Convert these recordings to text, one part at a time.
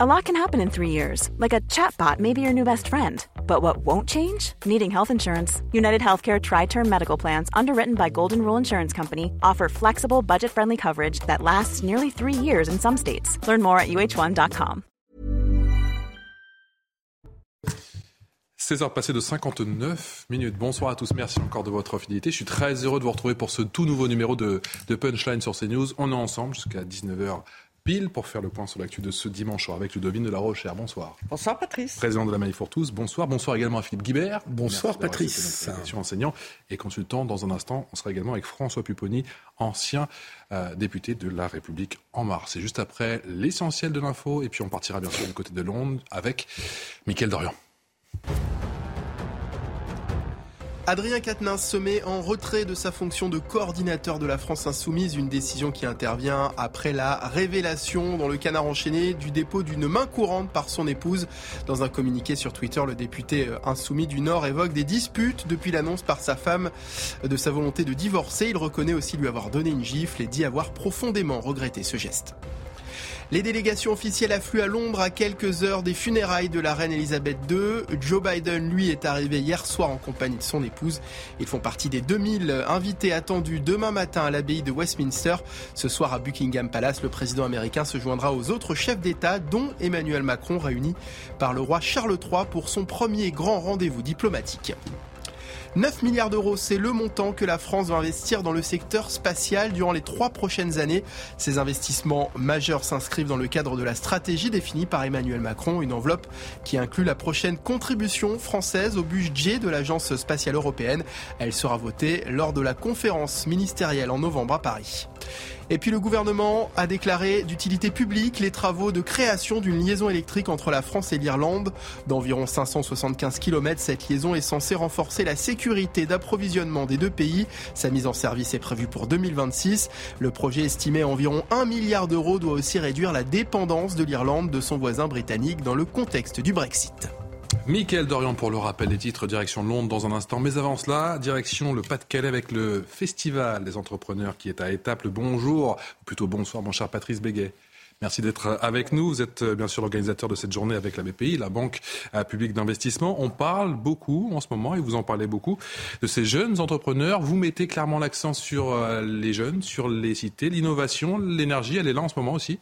A lot can happen in three years, like a chatbot may be your new best friend. But what won't change? Needing health insurance. United Healthcare Tri Term Medical Plans, underwritten by Golden Rule Insurance Company, offer flexible, budget friendly coverage that lasts nearly three years in some states. Learn more at uh1.com. 16h passées de 59 minutes. Bonsoir à tous. Merci encore de votre fidélité. Je suis très heureux de vous retrouver pour ce tout nouveau numéro de Punchline sur CNews. On est ensemble jusqu'à 19h pour faire le point sur l'actu de ce dimanche avec Ludovine de la Rochère. Bonsoir. Bonsoir Patrice. Président de la Manif pour tous. Bonsoir. Bonsoir également à Philippe Guibert. Bonsoir Patrice. enseignant et consultant. Dans un instant, on sera également avec François Pupponi, ancien euh, député de La République en mars. C'est juste après l'essentiel de l'info et puis on partira bien sûr du côté de Londres avec Mickaël Dorian. Adrien Quatennens se met en retrait de sa fonction de coordinateur de la France Insoumise, une décision qui intervient après la révélation dans le canard enchaîné du dépôt d'une main courante par son épouse. Dans un communiqué sur Twitter, le député euh, insoumis du Nord évoque des disputes depuis l'annonce par sa femme de sa volonté de divorcer. Il reconnaît aussi lui avoir donné une gifle et dit avoir profondément regretté ce geste. Les délégations officielles affluent à Londres à quelques heures des funérailles de la reine Elisabeth II. Joe Biden, lui, est arrivé hier soir en compagnie de son épouse. Ils font partie des 2000 invités attendus demain matin à l'abbaye de Westminster. Ce soir à Buckingham Palace, le président américain se joindra aux autres chefs d'État, dont Emmanuel Macron, réunis par le roi Charles III pour son premier grand rendez-vous diplomatique. 9 milliards d'euros, c'est le montant que la France va investir dans le secteur spatial durant les trois prochaines années. Ces investissements majeurs s'inscrivent dans le cadre de la stratégie définie par Emmanuel Macron, une enveloppe qui inclut la prochaine contribution française au budget de l'Agence spatiale européenne. Elle sera votée lors de la conférence ministérielle en novembre à Paris. Et puis le gouvernement a déclaré d'utilité publique les travaux de création d'une liaison électrique entre la France et l'Irlande. D'environ 575 km, cette liaison est censée renforcer la sécurité d'approvisionnement des deux pays. Sa mise en service est prévue pour 2026. Le projet estimé à environ 1 milliard d'euros doit aussi réduire la dépendance de l'Irlande de son voisin britannique dans le contexte du Brexit. Michael Dorian pour le rappel des titres, direction Londres dans un instant. Mais avant cela, direction le Pas-de-Calais avec le Festival des entrepreneurs qui est à Étaples. Bonjour, ou plutôt bonsoir mon cher Patrice Béguet. Merci d'être avec nous. Vous êtes euh, bien sûr l'organisateur de cette journée avec la BPI, la Banque euh, publique d'investissement. On parle beaucoup en ce moment, et vous en parlez beaucoup, de ces jeunes entrepreneurs. Vous mettez clairement l'accent sur euh, les jeunes, sur les cités, l'innovation, l'énergie, elle est là en ce moment aussi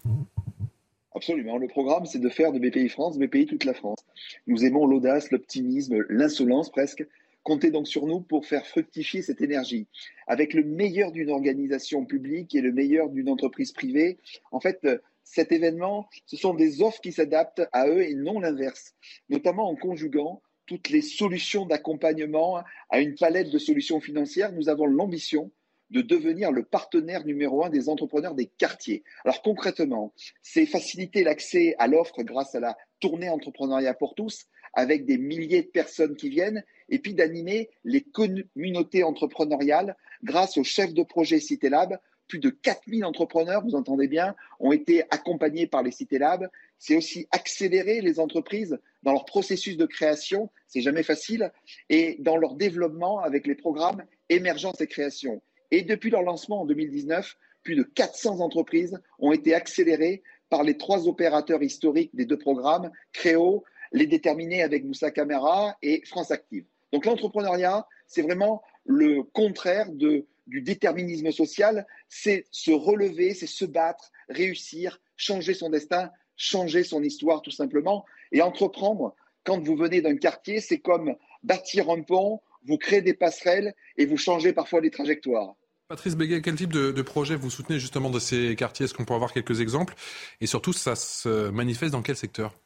Absolument. Le programme, c'est de faire de BPI France, BPI toute la France. Nous aimons l'audace, l'optimisme, l'insolence presque. Comptez donc sur nous pour faire fructifier cette énergie. Avec le meilleur d'une organisation publique et le meilleur d'une entreprise privée, en fait, cet événement, ce sont des offres qui s'adaptent à eux et non l'inverse, notamment en conjuguant toutes les solutions d'accompagnement à une palette de solutions financières. Nous avons l'ambition de devenir le partenaire numéro un des entrepreneurs des quartiers. Alors concrètement, c'est faciliter l'accès à l'offre grâce à la tournée entrepreneuriat pour tous, avec des milliers de personnes qui viennent, et puis d'animer les communautés entrepreneuriales grâce aux chefs de projet CitéLab. Plus de 4000 entrepreneurs, vous entendez bien, ont été accompagnés par les CitéLab. C'est aussi accélérer les entreprises dans leur processus de création, c'est jamais facile, et dans leur développement avec les programmes émergence et création. Et depuis leur lancement en 2019, plus de 400 entreprises ont été accélérées par les trois opérateurs historiques des deux programmes, Créo, Les Déterminés avec Moussa Camera et France Active. Donc l'entrepreneuriat, c'est vraiment le contraire de, du déterminisme social, c'est se relever, c'est se battre, réussir, changer son destin, changer son histoire tout simplement. Et entreprendre, quand vous venez d'un quartier, c'est comme bâtir un pont vous créez des passerelles et vous changez parfois les trajectoires. Patrice Béguet, quel type de, projet vous soutenez justement de ces quartiers? Est-ce qu'on peut avoir quelques exemples? Et surtout, ça se manifeste dans quel secteur?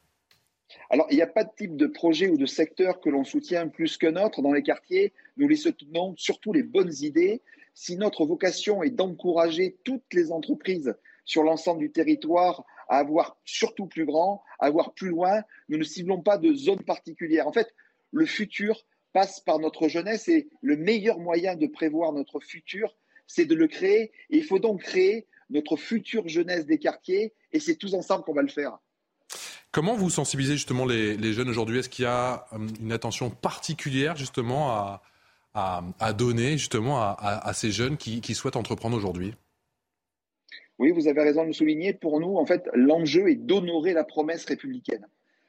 Alors, il n'y a pas de type de projet ou de secteur que l'on soutient plus que notre dans les quartiers. Nous les soutenons surtout les bonnes idées. Si notre vocation est d'encourager toutes les entreprises sur l'ensemble du territoire à avoir surtout plus grand, à avoir plus loin, nous ne ciblons pas de zone particulière. En fait, le futur passe par notre jeunesse et le meilleur moyen de prévoir notre futur, c'est de le créer. Et il faut donc créer notre future jeunesse des quartiers et c'est tous ensemble qu'on va le faire. Comment vous sensibilisez justement les, jeunes aujourd'hui? Est-ce qu'il y a euh, une attention particulière justement à, donner justement à, ces jeunes qui, souhaitent entreprendre aujourd'hui? Oui, vous avez raison de le souligner. Pour nous, en fait, l'enjeu est d'honorer la promesse républicaine.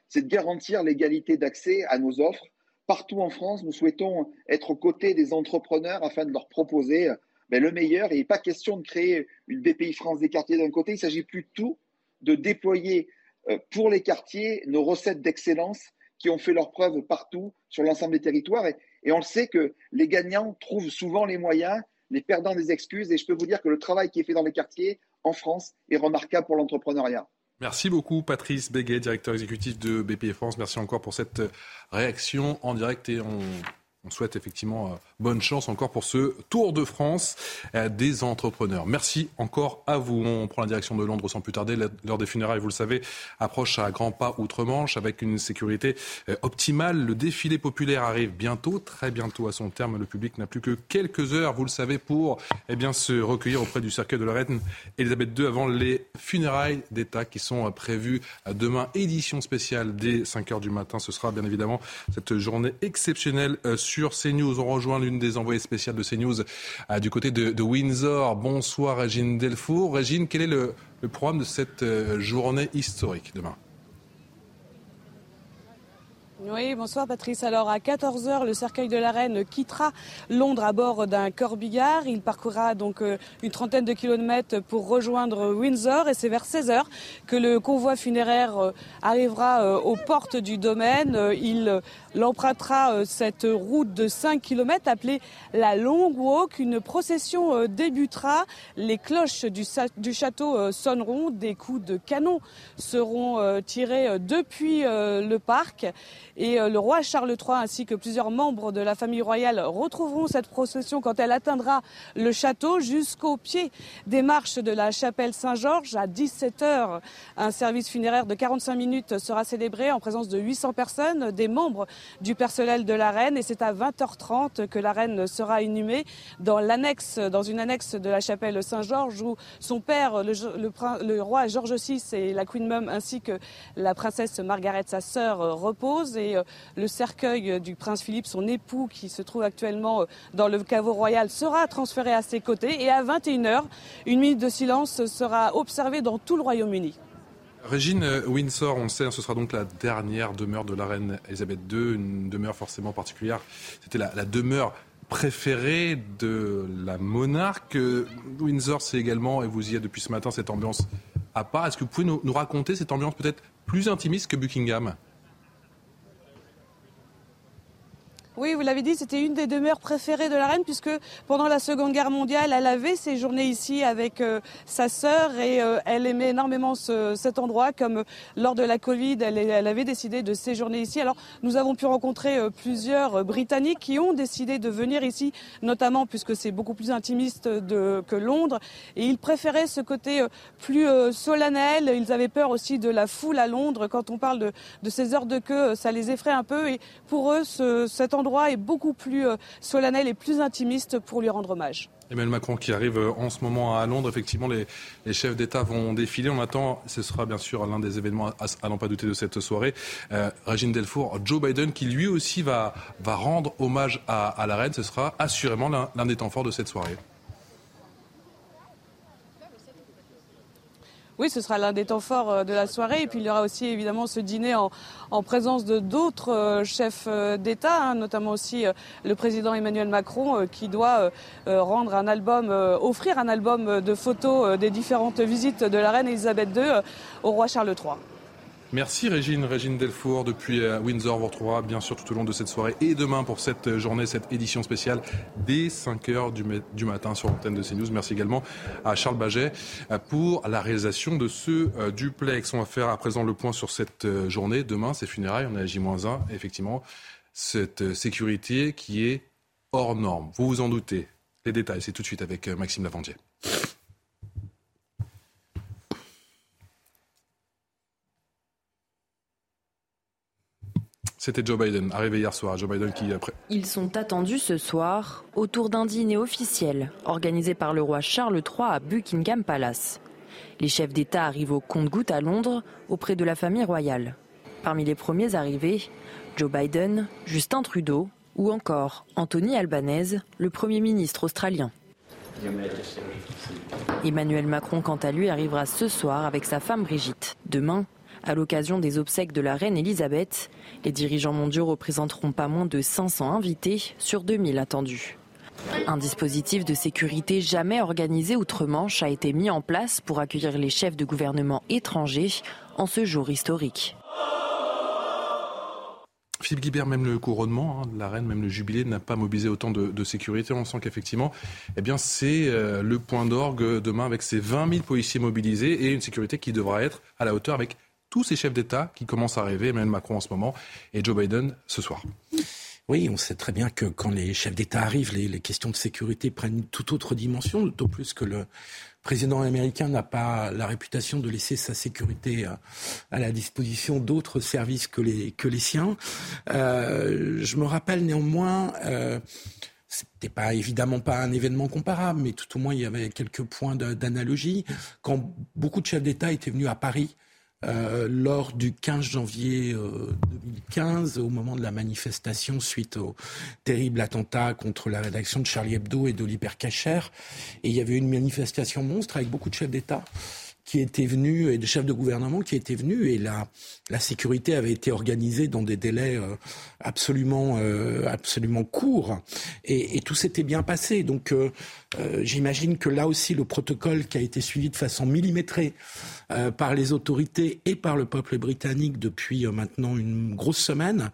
C'est de garantir l'égalité d'accès à nos offres. Partout en France, nous souhaitons être aux côtés des entrepreneurs afin de leur proposer ben, le meilleur. Et il n'est pas question de créer une BPI France des quartiers d'un côté. Il s'agit plutôt de déployer euh, pour les quartiers nos recettes d'excellence qui ont fait leurs preuves partout sur l'ensemble des territoires. Et on le sait que les gagnants trouvent souvent les moyens, les perdants des excuses. Et je peux vous dire que le travail qui est fait dans les quartiers en France est remarquable pour l'entrepreneuriat. Merci beaucoup Patrice Béguet, directeur exécutif de BPI France. Merci encore pour cette réaction en direct et on on souhaite effectivement euh, bonne chance encore pour ce Tour de France euh, des entrepreneurs. Merci encore à vous. On prend la direction de Londres sans plus tarder. L'heure des funérailles, vous le savez, approche à grands pas outre-Manche avec une sécurité euh, optimale. Le défilé populaire arrive bientôt, très bientôt à son terme. Le public n'a plus que quelques heures, vous le savez, pour eh bien, se recueillir auprès du cercueil de la reine Elisabeth II avant les funérailles d'État qui sont prévues demain. Édition spéciale dès 5 heures du matin. Ce sera bien évidemment cette journée exceptionnelle CNews. On rejoint l'une des envoyées spéciales de CNews euh, du côté de, Windsor. Bonsoir Régine Delfour. Régine, quel est le, le programme de cette euh, journée historique demain? Oui, bonsoir Patrice. Alors à 14h, le cercueil de la reine quittera Londres à bord d'un corbillard. Il parcourra donc euh, une trentaine de kilomètres pour rejoindre Windsor et c'est vers 16h que le convoi funéraire euh, arrivera euh, aux portes du domaine. Il l'empruntera cette route de 5 km appelée la Long Walk. Une procession débutera. Les cloches du, du château sonneront. Des coups de canon seront tirés depuis le parc. Et euh, le roi Charles III ainsi que plusieurs membres de la famille royale retrouveront cette procession quand elle atteindra le château jusqu'au pied des marches de la chapelle Saint-Georges. À 17h, un service funéraire de 45 minutes sera célébré en présence de 800 personnes, des membres du personnel de la reine. Et c'est à 20h30 que la reine sera inhumée dans l'annexe, dans une annexe de la chapelle Saint-Georges où son père, le, le roi George VI et la Queen Mum ainsi que la princesse Margaret, sa sœur, reposent euh, le cercueil du prince Philippe, son époux, qui se trouve actuellement euh, dans le caveau royal, sera transféré à ses côtés. Et à 21h, une minute de silence sera observée dans tout le Royaume-Uni. Régine euh, Windsor, on sait, hein, ce sera donc la dernière demeure de la reine Elisabeth II, une demeure forcément particulière. C'était la, demeure préférée de la monarque. Windsor, c'est également, et vous y êtes depuis ce matin, cette ambiance à part. Est-ce que vous pouvez nous raconter cette ambiance peut-être plus intimiste que Buckingham? Oui, vous l'avez dit, c'était une des demeures préférées de la reine puisque pendant la Seconde Guerre mondiale, elle avait séjourné ici avec euh, sa sœur et euh, elle aimait énormément cet endroit. Comme euh, lors de la Covid, elle, avait décidé de séjourner ici. Alors, nous avons pu rencontrer plusieurs Britanniques qui ont décidé de venir ici, notamment puisque c'est beaucoup plus intimiste que Londres. Et ils préféraient ce côté plus solennel. Ils avaient peur aussi de la foule à Londres. Quand on parle de, ces heures de queue, ça les effraie un peu. Et pour eux, cet endroit est beaucoup plus euh, solennel et plus intimiste pour lui rendre hommage. Emmanuel Macron qui arrive euh, en ce moment à Londres. Effectivement, les, chefs d'État vont défiler. On attend, ce sera bien sûr l'un des événements à, n'en pas douter de cette soirée. Euh, Régine Delfour, Joe Biden qui lui aussi va, va rendre hommage à, à la reine. Ce sera assurément l'un des temps forts de cette soirée. Oui, ce sera l'un des temps forts euh, de la soirée. Et puis il y aura aussi évidemment ce dîner en, présence de d'autres euh, chefs euh, d'État, hein, notamment aussi le président Emmanuel Macron, qui doit rendre un album, offrir un album de photos des différentes visites de la reine Elisabeth II au roi Charles III. Merci Régine, Régine Delfour depuis euh, Windsor. vous retrouvera bien sûr tout au long de cette soirée et demain pour cette journée, cette édition spéciale dès 5h du, matin sur l'antenne de CNews. Merci également à Charles Baget euh, pour la réalisation de ce euh, duplex. On va faire à présent le point sur cette journée. Demain, c'est funérailles, on est à J-1. Effectivement, cette sécurité qui est hors norme. Vous vous en doutez. Les détails, c'est tout de suite avec Maxime Lavandier. C'était Joe Biden, arrivé hier soir. Joe Biden qui après. Ils sont attendus ce soir autour d'un dîner officiel organisé par le roi Charles III à Buckingham Palace. Les chefs d'État arrivent au compte-gouttes à Londres auprès de la famille royale. Parmi les premiers arrivés, Joe Biden, Justin Trudeau ou encore Anthony Albanese, le Premier ministre australien. Emmanuel Macron, quant à lui, arrivera ce soir avec sa femme Brigitte. Demain, à l'occasion des obsèques de la reine Elisabeth, les dirigeants mondiaux représenteront pas moins de 500 invités sur 2000 attendus. Un dispositif de sécurité jamais organisé outre-Manche a été mis en place pour accueillir les chefs de gouvernement étrangers en ce jour historique. Philippe Guibert, même le couronnement hein, de la reine, même le jubilé n'a pas mobilisé autant de, sécurité. On sent qu'effectivement, eh bien, c'est euh, le point d'orgue demain avec ces 20 000 policiers mobilisés et une sécurité qui devra être à la hauteur avec tous ces chefs d'État qui commencent à rêver, Emmanuel Macron en ce moment et Joe Biden ce soir. Oui, on sait très bien que quand les chefs d'État arrivent, les, questions de sécurité prennent une toute autre dimension, d'autant plus que le président américain n'a pas la réputation de laisser sa sécurité à, la disposition d'autres services que les, que les siens. Euh, je me rappelle néanmoins, euh, c'était pas évidemment pas un événement comparable, mais tout au moins il y avait quelques points d'analogie. Quand beaucoup de chefs d'État étaient venus à Paris euh, lors du 15 janvier 2015, euh, au moment de la manifestation suite au terrible attentat contre la rédaction de Charlie Hebdo et d'Oliver Cacher. Et il y avait une manifestation monstre avec beaucoup de chefs d'État qui étaient venus et de chefs de gouvernement qui étaient venus et la, la sécurité avait été organisée dans des délais euh, absolument euh, absolument courts. Et, et tout s'était bien passé. Donc euh, j'imagine que là aussi le protocole qui a été suivi de façon millimétrée par les autorités et par le peuple britannique depuis maintenant une grosse semaine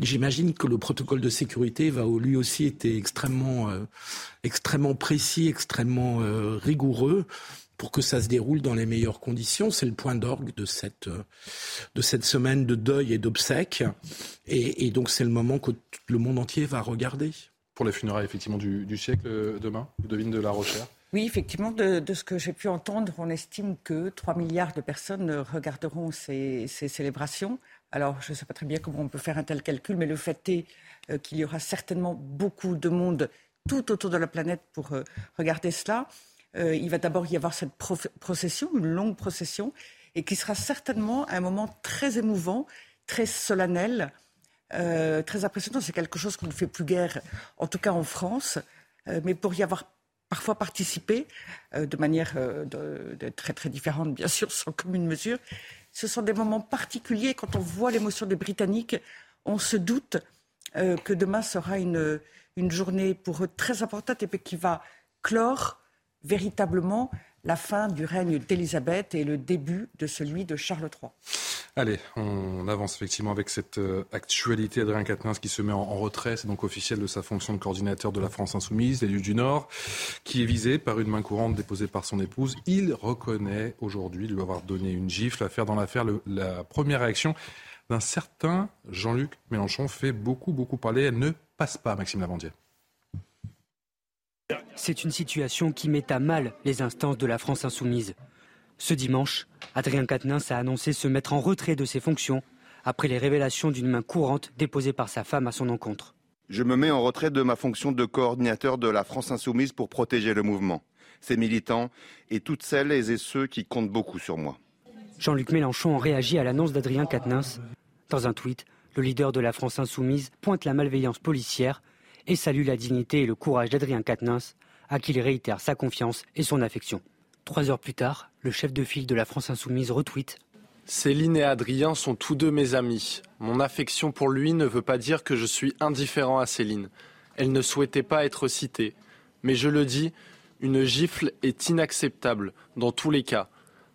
J'imagine que le protocole de sécurité va lui aussi été extrêmement, extrêmement précis, extrêmement rigoureux pour que ça se déroule dans les meilleures conditions. C'est le point d'orgue de cette, de cette semaine de deuil et d'obsèques. Et, donc c'est le moment que le monde entier va regarder. Pour les funérailles effectivement du, siècle euh, demain, devine de la Rochère oui, effectivement, de, ce que j'ai pu entendre, on estime que 3 milliards de personnes regarderont ces, célébrations. Alors, je ne sais pas très bien comment on peut faire un tel calcul, mais le fait est euh, qu'il y aura certainement beaucoup de monde tout autour de la planète pour euh, regarder cela. Euh, il va d'abord y avoir cette procession, une longue procession, et qui sera certainement un moment très émouvant, très solennel, euh, très impressionnant. C'est quelque chose qu'on ne fait plus guère, en tout cas en France, euh, mais pour y avoir parfois participé, de manière très très différente, bien sûr, sans commune mesure, ce sont des moments particuliers. Quand on voit l'émotion des Britanniques, on se doute que demain sera une, une journée pour eux très importante et qui va clore véritablement la fin du règne d'Élisabeth et le début de celui de Charles III. Allez, on avance effectivement avec cette euh, actualité. Adrien Quatennens qui se met en, retrait, c'est donc officiel de sa fonction de coordinateur de la France Insoumise, l'élu du Nord, qui est visé par une main courante déposée par son épouse. Il reconnaît aujourd'hui lui avoir donné une gifle. Affaire dans l'affaire, la première réaction d'un certain Jean-Luc Mélenchon fait beaucoup, beaucoup parler. Elle ne passe pas, Maxime Lavandier. C'est une situation qui met à mal les instances de la France insoumise. Ce dimanche, Adrien Quatennens a annoncé se mettre en retrait de ses fonctions après les révélations d'une main courante déposée par sa femme à son encontre. Je me mets en retrait de ma fonction de coordinateur de la France insoumise pour protéger le mouvement, ses militants et toutes celles et ceux qui comptent beaucoup sur moi. Jean-Luc Mélenchon a réagi à l'annonce d'Adrien Quatennens. Dans un tweet, le leader de la France insoumise pointe la malveillance policière et salue la dignité et le courage d'Adrien Quatennens, à qui il réitère sa confiance et son affection. Trois heures plus tard, le chef de file de la France Insoumise retweet Céline et Adrien sont tous deux mes amis. Mon affection pour lui ne veut pas dire que je suis indifférent à Céline. Elle ne souhaitait pas être citée. Mais je le dis, une gifle est inacceptable, dans tous les cas.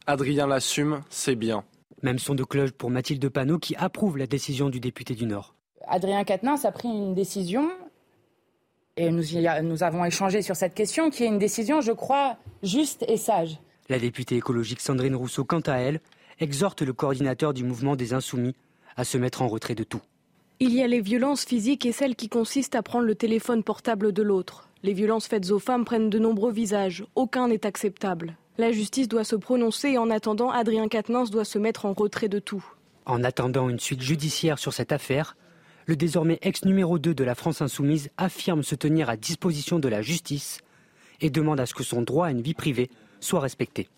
Adrien l'assume, c'est bien. Même son de cloche pour Mathilde Panot qui approuve la décision du député du Nord. Adrien Quatennens a pris une décision et nous, avons échangé sur cette question, qui est une décision, je crois, juste et sage. La députée écologique Sandrine Rousseau, quant à elle, exhorte le coordinateur du mouvement des Insoumis à se mettre en retrait de tout. Il y a les violences physiques et celles qui consistent à prendre le téléphone portable de l'autre. Les violences faites aux femmes prennent de nombreux visages. Aucun n'est acceptable. La justice doit se prononcer et en attendant, Adrien Quatennens doit se mettre en retrait de tout. En attendant une suite judiciaire sur cette affaire, le désormais ex numéro 2 de la France insoumise affirme se tenir à disposition de la justice et demande à ce que son droit à une vie privée soit respecté.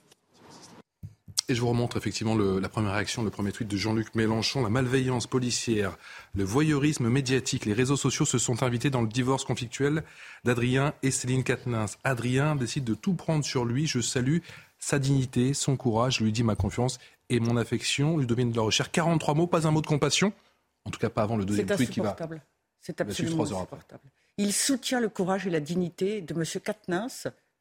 Et je vous remontre effectivement la première réaction, le premier tweet de Jean-Luc Mélenchon. La malveillance policière, le voyeurisme médiatique, les réseaux sociaux se sont invités dans le divorce conflictuel d'Adrien et Céline Katnins. Adrien décide de tout prendre sur lui. Je salue sa dignité, son courage, je lui dis ma confiance et mon affection. Lui de la recherche. 43 mots, pas un mot de compassion. En tout cas, pas avant le deuxième tweet qui va. C'est absolument insupportable. Il soutient le courage et la dignité de M. Katnins,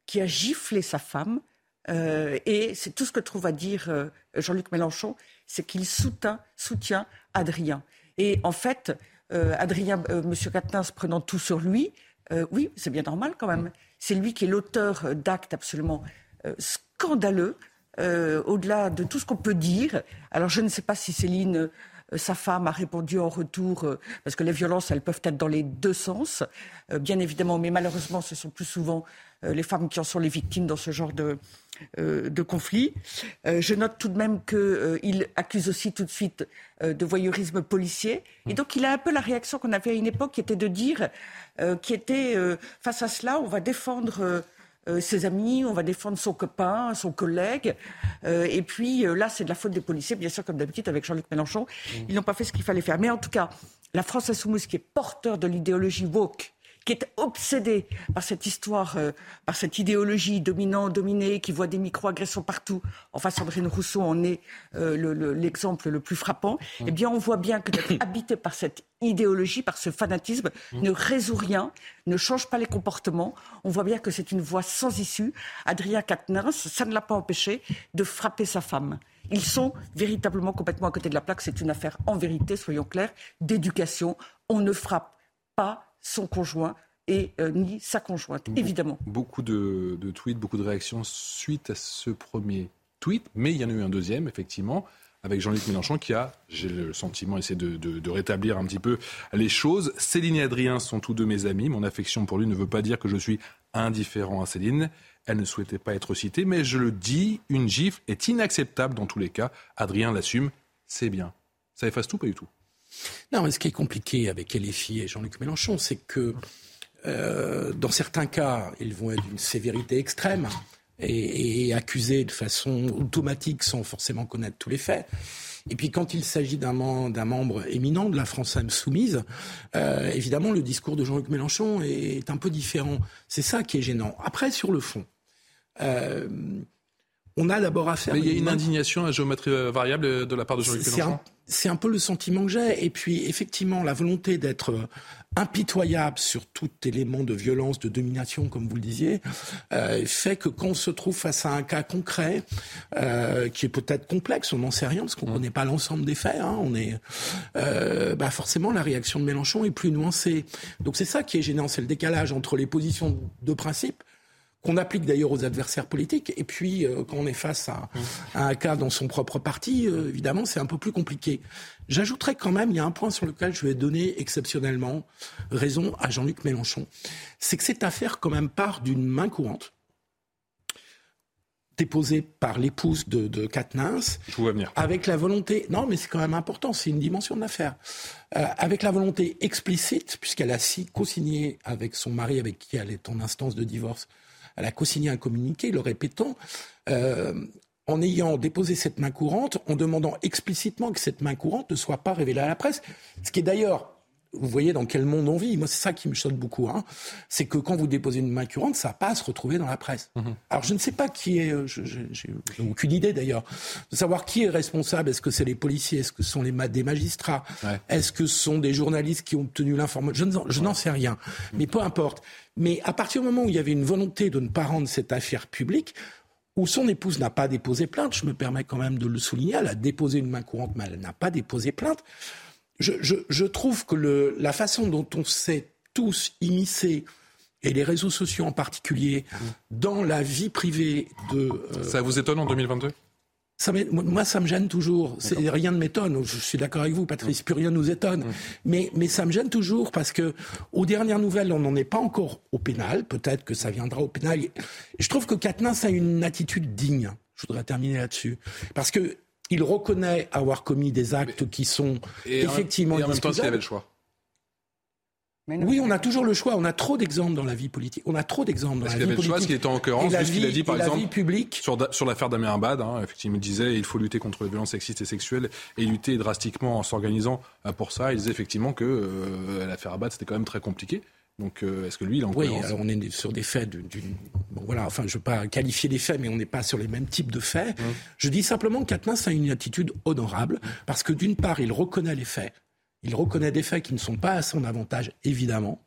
qui a giflé sa femme. Euh, et c'est tout ce que trouve à dire euh, Jean-Luc Mélenchon, c'est qu'il soutient, soutient Adrien. Et en fait, euh, Adrien, M. Katnins prenant tout sur lui, oui, c'est bien normal quand même. C'est lui qui est l'auteur d'actes absolument scandaleux, au-delà de tout ce qu'on peut dire. Alors je ne sais pas si Céline sa femme a répondu en retour, euh, parce que les violences, elles peuvent être dans les deux sens, euh, bien évidemment, mais malheureusement, ce sont plus souvent les femmes qui en sont les victimes dans ce genre de, de conflit. je note tout de même qu'il accuse aussi tout de suite de voyeurisme policier. Et donc, il a un peu la réaction qu'on avait à une époque, qui était de dire, qui était, face à cela, on va défendre euh, ses amis, on va défendre son copain, son collègue. Euh, et puis euh, là, c'est de la faute des policiers, bien sûr, comme d'habitude avec Jean-Luc Mélenchon. Mmh. Ils n'ont pas fait ce qu'il fallait faire. Mais en tout cas, la France insoumise qui est porteur de l'idéologie woke, qui est obsédé par cette histoire, par cette idéologie dominant-dominée, qui voit des micro-agressions partout. Enfin, Sandrine Rousseau en est l'exemple le, plus frappant. Mmh. Eh bien, on voit bien que d'être habité par cette idéologie, par ce fanatisme, mmh. ne résout rien, ne change pas les comportements. On voit bien que c'est une voie sans issue. Adrien Quatennens, ça ne l'a pas empêché de frapper sa femme. Ils sont véritablement complètement à côté de la plaque. C'est une affaire, en vérité, soyons clairs, d'éducation. On ne frappe pas son conjoint et euh, ni sa conjointe, évidemment. Beaucoup de, de tweets, beaucoup de réactions suite à ce premier tweet, mais il y en a eu un deuxième, effectivement avec Jean-Luc Mélenchon qui a, j'ai le sentiment, essayé de, rétablir un petit peu les choses. Céline et Adrien sont tous deux mes amis. Mon affection pour lui ne veut pas dire que je suis indifférent à Céline. Elle ne souhaitait pas être citée, mais je le dis, une gifle est inacceptable dans tous les cas. Adrien l'assume, c'est bien. Ça efface tout, pas du tout. Non, mais ce qui est compliqué avec LFI et Jean-Luc Mélenchon, c'est que euh, dans certains cas, ils vont être d'une sévérité extrême et, accusé de façon automatique sans forcément connaître tous les faits. Et puis quand il s'agit d'un membre éminent de la France insoumise, euh, évidemment le discours de Jean-Luc Mélenchon est un peu différent. C'est ça qui est gênant. Après, sur le fond, euh, on a d'abord affaire. Mais il y a une indignation à géométrie variable de la part de Jean-Luc Mélenchon c'est un peu le sentiment que j'ai. Et puis, effectivement, la volonté d'être euh, impitoyable sur tout élément de violence, de domination, comme vous le disiez, euh, fait que quand on se trouve face à un cas concret, euh, qui est peut-être complexe, on n'en sait rien, parce qu'on ne mmh. connaît pas l'ensemble des faits, hein, on est, bah forcément, la réaction de Mélenchon est plus nuancée. Donc c'est ça qui est gênant, c'est le décalage entre les positions de principe qu'on applique d'ailleurs aux adversaires politiques. Et puis, euh, quand on est face à, un cas dans son propre parti, euh, évidemment, c'est un peu plus compliqué. J'ajouterais quand même, il y a un point sur lequel je vais donner exceptionnellement raison à Jean-Luc Mélenchon. C'est que cette affaire, quand même, part d'une main courante déposée par l'épouse de, de Je vous venir. Avec la volonté, non mais c'est quand même important, c'est une dimension de l'affaire, euh, avec la volonté explicite, puisqu'elle a si co-signé avec son mari, avec qui elle est en instance de divorce, elle a co-signé un communiqué le répétant, euh, en ayant déposé cette main courante, en demandant explicitement que cette main courante ne soit pas révélée à la presse. Ce qui est d'ailleurs vous voyez dans quel monde on vit. Moi, c'est ça qui me choque beaucoup. Hein. C'est que quand vous déposez une main courante, ça passe se retrouver dans la presse. Mhm. Alors, je ne sais pas qui est, euh, j'ai aucune idée d'ailleurs, de savoir qui est responsable. Est-ce que c'est les policiers? Est-ce que ce sont les, des magistrats? Est-ce que ce sont des journalistes qui ont obtenu l'information? Je n'en sais rien. Mais peu importe. Mais à partir du moment où il y avait une volonté de ne pas rendre cette affaire publique, où son épouse n'a pas déposé plainte, je me permets quand même de le souligner, elle a déposé une main courante, mais elle n'a pas déposé plainte. Je, trouve que le, la façon dont on s'est tous immiscés, et les réseaux sociaux en particulier, dans la vie privée de... Euh, Ça vous étonne en 2022 moi, ça me gêne toujours. Rien ne m'étonne. Je suis d'accord avec vous, Patrice. Plus rien nous étonne. Mais, mais ça me gêne toujours parce que, aux dernières nouvelles, on n'en est pas encore au pénal. Peut-être que ça viendra au pénal. je trouve que Katniss a une attitude digne. Je voudrais terminer là-dessus. Parce que il reconnaît avoir commis des actes qui sont effectivement. Et en même temps, il avait le choix. oui, on a toujours le choix. On a trop d'exemples dans la vie politique. On a trop d'exemples dans la vie politique. Parce qu'il avait le choix, ce qui était en occurrence, ce qu'il a dit par exemple publique. sur, sur l'affaire d'Amir Abad. Hein, effectivement, il disait il faut lutter contre les violences sexistes et sexuelles et lutter drastiquement en s'organisant euh, pour ça. Il disait effectivement que euh, l'affaire Abad c'était quand même très compliqué. Donc, euh, est-ce que lui, il en Oui, alors on est sur des faits d'une. Bon, voilà, enfin, je ne veux pas qualifier les faits, mais on n'est pas sur les mêmes types de faits. Mmh. Je dis simplement que a une attitude honorable, parce que d'une part, il reconnaît les faits. Il reconnaît des faits qui ne sont pas à son avantage, évidemment.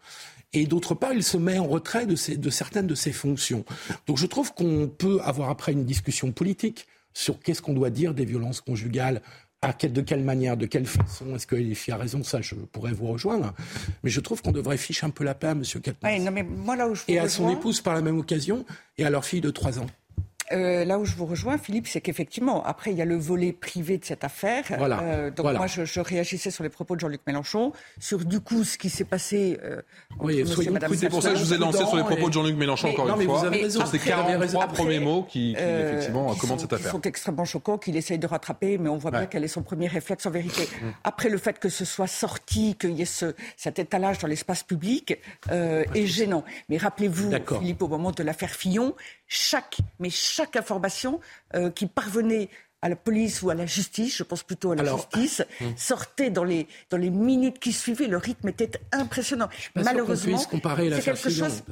Et d'autre part, il se met en retrait de, de certaines de ses fonctions. Donc je trouve qu'on peut avoir après une discussion politique sur qu'est-ce qu'on doit dire des violences conjugales de quelle manière, de quelle façon Est-ce que les a raison Ça, je pourrais vous rejoindre. Mais je trouve qu'on devrait ficher un peu la paix à M. Et à son épouse par la même occasion, et à leur fille de 3 ans. Euh, là où je vous rejoins, Philippe, c'est qu'effectivement, après, il y a le volet privé de cette affaire. Voilà. Euh, donc moi, je, réagissais sur les propos de Jean-Luc Mélenchon, sur du coup ce qui s'est passé. Euh, oui, c'est pour ça que je vous ai lancé sur les propos de Jean-Luc Mélenchon encore une fois. Vous avez raison. C'est 43 premiers mots qui, effectivement commandent cette affaire. Qui sont extrêmement choquants, qu'il essaye de rattraper, mais on voit bien quel est son premier réflexe en vérité. Mm. Après, le fait que ce soit sorti, qu'il y ait ce, cet étalage dans l'espace public est gênant. Mais rappelez-vous, Philippe, au moment de l'affaire Fillon, chaque, mais chaque information euh, qui parvenait à la police ou à la justice, je pense plutôt à la justice, hum. sortait dans les, dans les minutes qui suivaient. Le rythme était impressionnant. Malheureusement, c'est quelque chose.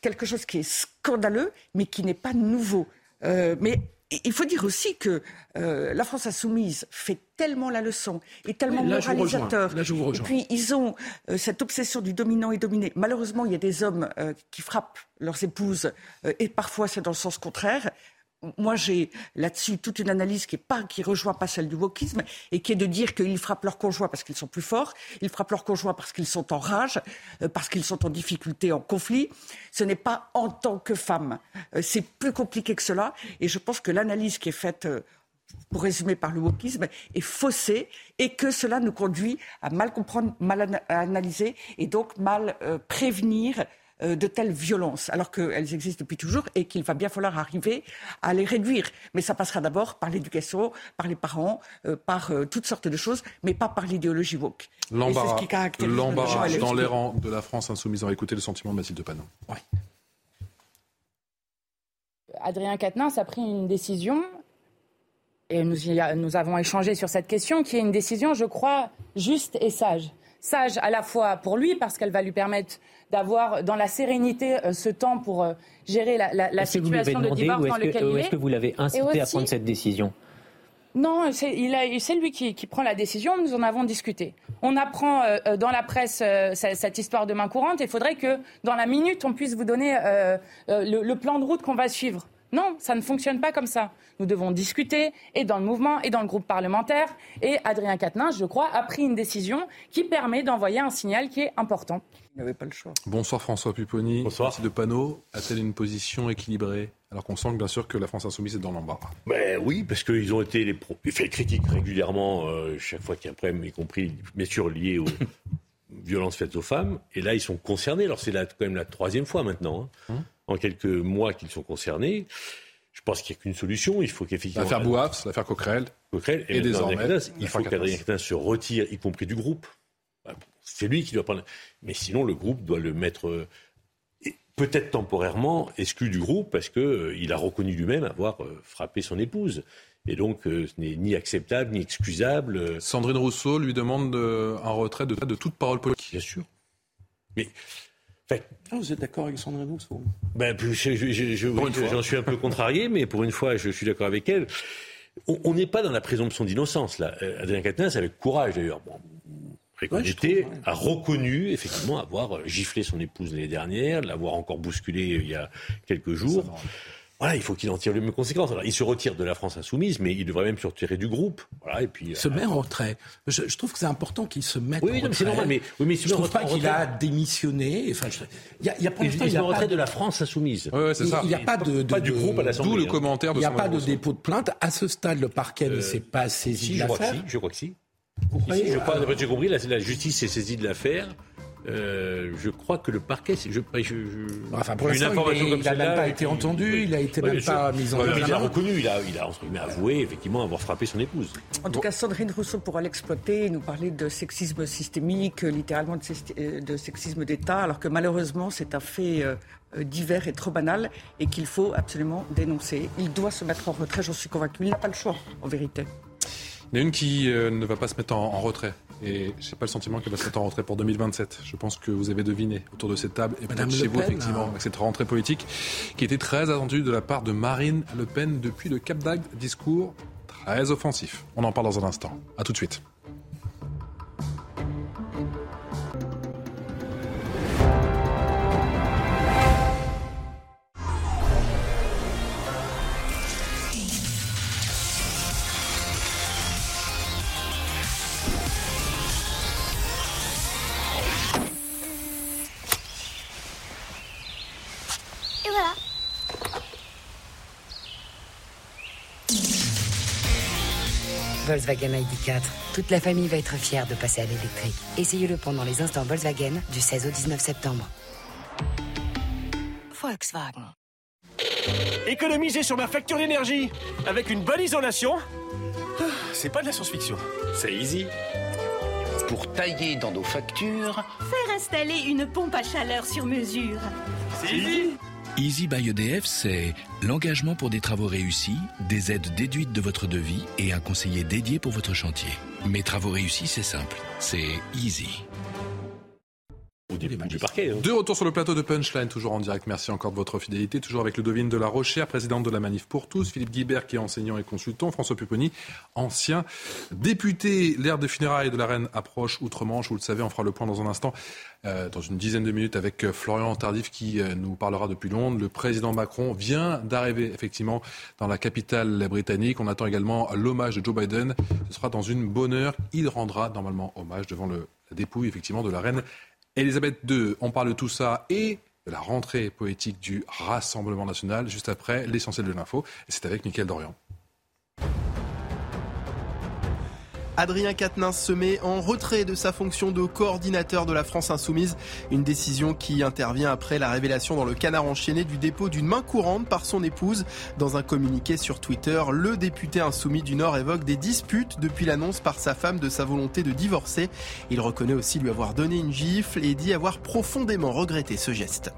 quelque chose qui est scandaleux, mais qui n'est pas nouveau. Euh, mais il faut dire aussi que euh, la France insoumise fait tellement la leçon et tellement moralisateur. et puis ils ont euh, cette obsession du dominant et dominé. Malheureusement, il y a des hommes euh, qui frappent leurs épouses et parfois c'est dans le sens contraire moi, j'ai là-dessus toute une analyse qui ne qui rejoint pas celle du wokisme et qui est de dire qu'ils frappent leurs conjoints parce qu'ils sont plus forts, ils frappent leurs conjoints parce qu'ils sont en rage, euh, parce qu'ils sont en difficulté, en conflit. Ce n'est pas en tant que femme. Euh, c'est plus compliqué que cela. Et je pense que l'analyse qui est faite euh, pour résumer par le wokisme, est faussée et que cela nous conduit à mal comprendre, mal analyser et donc mal prévenir euh, de telles violences, alors qu'elles existent depuis toujours et qu'il va bien falloir arriver à les réduire. Mais ça passera d'abord par l'éducation, par les parents, euh, par euh, toutes sortes de choses, mais pas par l'idéologie woke. L'embarras dans les rangs de la France insoumise. On va écouter le sentiment de Mathilde Panon. Adrien Quatennens a pris une décision et nous, nous avons échangé sur cette question, qui est une décision, je crois, juste et sage. Sage à la fois pour lui, parce qu'elle va lui permettre d'avoir dans la sérénité euh, ce temps pour euh, gérer la, situation de divorce dans lequel il est. Est-ce que vous l'avez incité à prendre cette décision? Non, c'est lui qui, prend la décision. Nous en avons discuté. On apprend euh, dans la presse cette, histoire de main courante. Il faudrait que dans la minute, on puisse vous donner le, plan de route qu'on va suivre. Non, ça ne fonctionne pas comme ça. Nous devons discuter, et dans le mouvement, et dans le groupe parlementaire. Et Adrien Quatennens, je crois, a pris une décision qui permet d'envoyer un signal qui est important. Il n'avait pas le choix. Bonsoir François Pupponi. Bonsoir. de Panot a-t-elle une position équilibrée? Alors qu'on sent que, bien sûr que la France insoumise est dans l'embarras. Ben oui, parce qu'ils ont été les pro... fait critiques régulièrement euh, chaque fois qu'il y a un problème, y compris bien sûr lié aux violences faites aux femmes. Et là, ils sont concernés. Alors c'est quand même la troisième fois maintenant. Hein. Hum en quelques mois qu'ils sont concernés. Je pense qu'il n'y a qu'une solution. Il faut qu'effectivement. L'affaire Bouafs, l'affaire Coquerel. Coquerel et, désormais. il faut qu'Adrien Quatennens se retire, y compris du groupe. C'est lui qui doit prendre. Mais sinon, le groupe doit le mettre. Euh, peut-être temporairement exclu du groupe parce qu'il euh, a reconnu lui-même avoir euh, frappé son épouse. Et donc, ce n'est ni acceptable ni excusable. Sandrine Rousseau lui demande un retrait de, de toute parole politique. Bien sûr. Mais ah, vous êtes d'accord avec Sandrine Rousseau ben, J'en suis un peu contrarié, mais pour une fois, je suis d'accord avec elle. On n'est pas dans la présomption d'innocence, là. Euh, Adrien Quatennens, avec courage d'ailleurs, bon, a reconnu effectivement avoir giflé son épouse l'année dernière, l'avoir encore bousculé il y a quelques jours il faut qu'il en tire les mêmes conséquences. il se retire de la France insoumise, mais il devrait même se retirer du groupe. Voilà, et puis, il se met en retrait. Je, trouve que c'est important qu'il se mette oui, en retrait. normal, mais, oui, mais je ne trouve pas qu'il a démissionné. Enfin, il y a, il y a pas il, se retrait de la France insoumise. Oui, c'est ça. Il n'y a pas de, pas du groupe à l'Assemblée. D'où le commentaire de Il n'y a pas de dépôt de plainte. À ce stade, le parquet ne euh, s'est pas saisi de l'affaire. Je crois que si. Je crois que si. J'ai compris, la, la justice s'est saisie de l'affaire. Euh, je crois que le parquet, je, je, enfin pour une information il, n'a même pas été entendu, il a été même pas mis en Il a reconnu, il a, il a avoué effectivement avoir frappé son épouse. En tout cas, Sandrine Rousseau pourra l'exploiter, nous parler de sexisme systémique, littéralement de sexisme d'État, alors que malheureusement c'est un fait euh, divers et trop banal et qu'il faut absolument dénoncer. Il doit se mettre en retrait, j'en suis convaincu. Il n'a pas le choix, en vérité. Il y en a une qui euh, ne va pas se mettre en retrait. Et je n'ai pas le sentiment qu'elle va se mettre en rentrée pour 2027. Je pense que vous avez deviné autour de cette table, et peut-être chez vous, effectivement, avec cette rentrée politique qui était très attendue de la part de Marine Le Pen depuis le Cap d'Agde. Discours très offensif. On en parle dans un instant. A tout de suite. Volkswagen ID4. Toute la famille va être fière de passer à l'électrique. Essayez-le pendant les instants Volkswagen du 16 au 19 septembre. Volkswagen. Économiser sur ma facture d'énergie avec une bonne isolation, ah, c'est pas de la science-fiction, c'est easy. Pour tailler dans nos factures, faire installer une pompe à chaleur sur mesure. C'est easy. Easy by EDF, c'est l'engagement pour des travaux réussis, des aides déduites de votre devis et un conseiller dédié pour votre chantier. Mais travaux réussis, c'est simple, c'est easy. Hein. De retour sur le plateau de Punchline, toujours en direct. Merci encore de votre fidélité. Toujours avec Ludovine de la Rochère, présidente de la Manif pour tous, Philippe Guibert qui est enseignant et consultant, François Pupponi, ancien député. L'ère de funérailles de la reine approche outre-Manche. Vous le savez, on fera le point dans un instant, euh, dans une dizaine de minutes, avec euh, Florian Tardif qui euh, nous parlera depuis Londres. Le président Macron vient d'arriver effectivement dans la capitale britannique. On attend également l'hommage de Joe Biden. Ce sera dans une bonne heure. Il rendra normalement hommage devant le, la dépouille effectivement de la reine Elisabeth II, on parle de tout ça et de la rentrée poétique du Rassemblement national juste après l'essentiel de l'info. C'est avec Mickaël Dorian. Adrien Quatennens se met en retrait de sa fonction de coordinateur de la France Insoumise. Une décision qui intervient après la révélation dans le canard enchaîné du dépôt d'une main courante par son épouse. Dans un communiqué sur Twitter, le député insoumis du Nord évoque des disputes depuis l'annonce par sa femme de sa volonté de divorcer. Il reconnaît aussi lui avoir donné une gifle et dit avoir profondément regretté ce geste.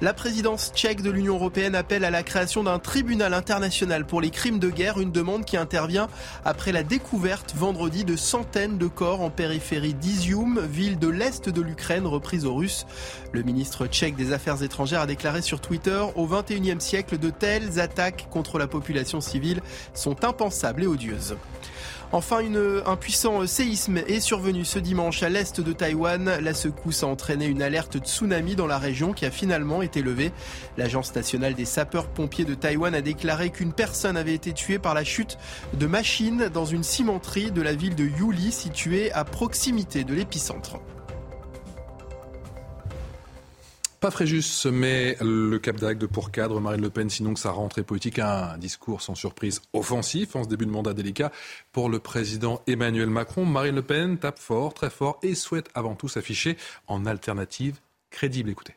La présidence tchèque de l'Union européenne appelle à la création d'un tribunal international pour les crimes de guerre, une demande qui intervient après la découverte vendredi de centaines de corps en périphérie d'Izium, ville de l'est de l'Ukraine reprise aux Russes. Le ministre tchèque des Affaires étrangères a déclaré sur Twitter Au XXIe siècle, de telles attaques contre la population civile sont impensables et odieuses. Enfin, un puissant séisme est survenu ce dimanche à l'est de Taïwan. La secousse a entraîné une alerte tsunami dans la région qui a finalement été levée. L'Agence nationale des sapeurs-pompiers de Taïwan a déclaré qu'une personne avait été tuée par la chute de machines dans une cimenterie de la ville de Yuli située à proximité de l'épicentre. Pas Fréjus, mais le Cap d'Agde pour cadre Marine Le Pen, sinon que sa rentrée politique a un discours sans surprise offensif en ce début de mandat délicat pour le président Emmanuel Macron. Marine Le Pen tape fort, très fort et souhaite avant tout s'afficher en alternative crédible. Écoutez.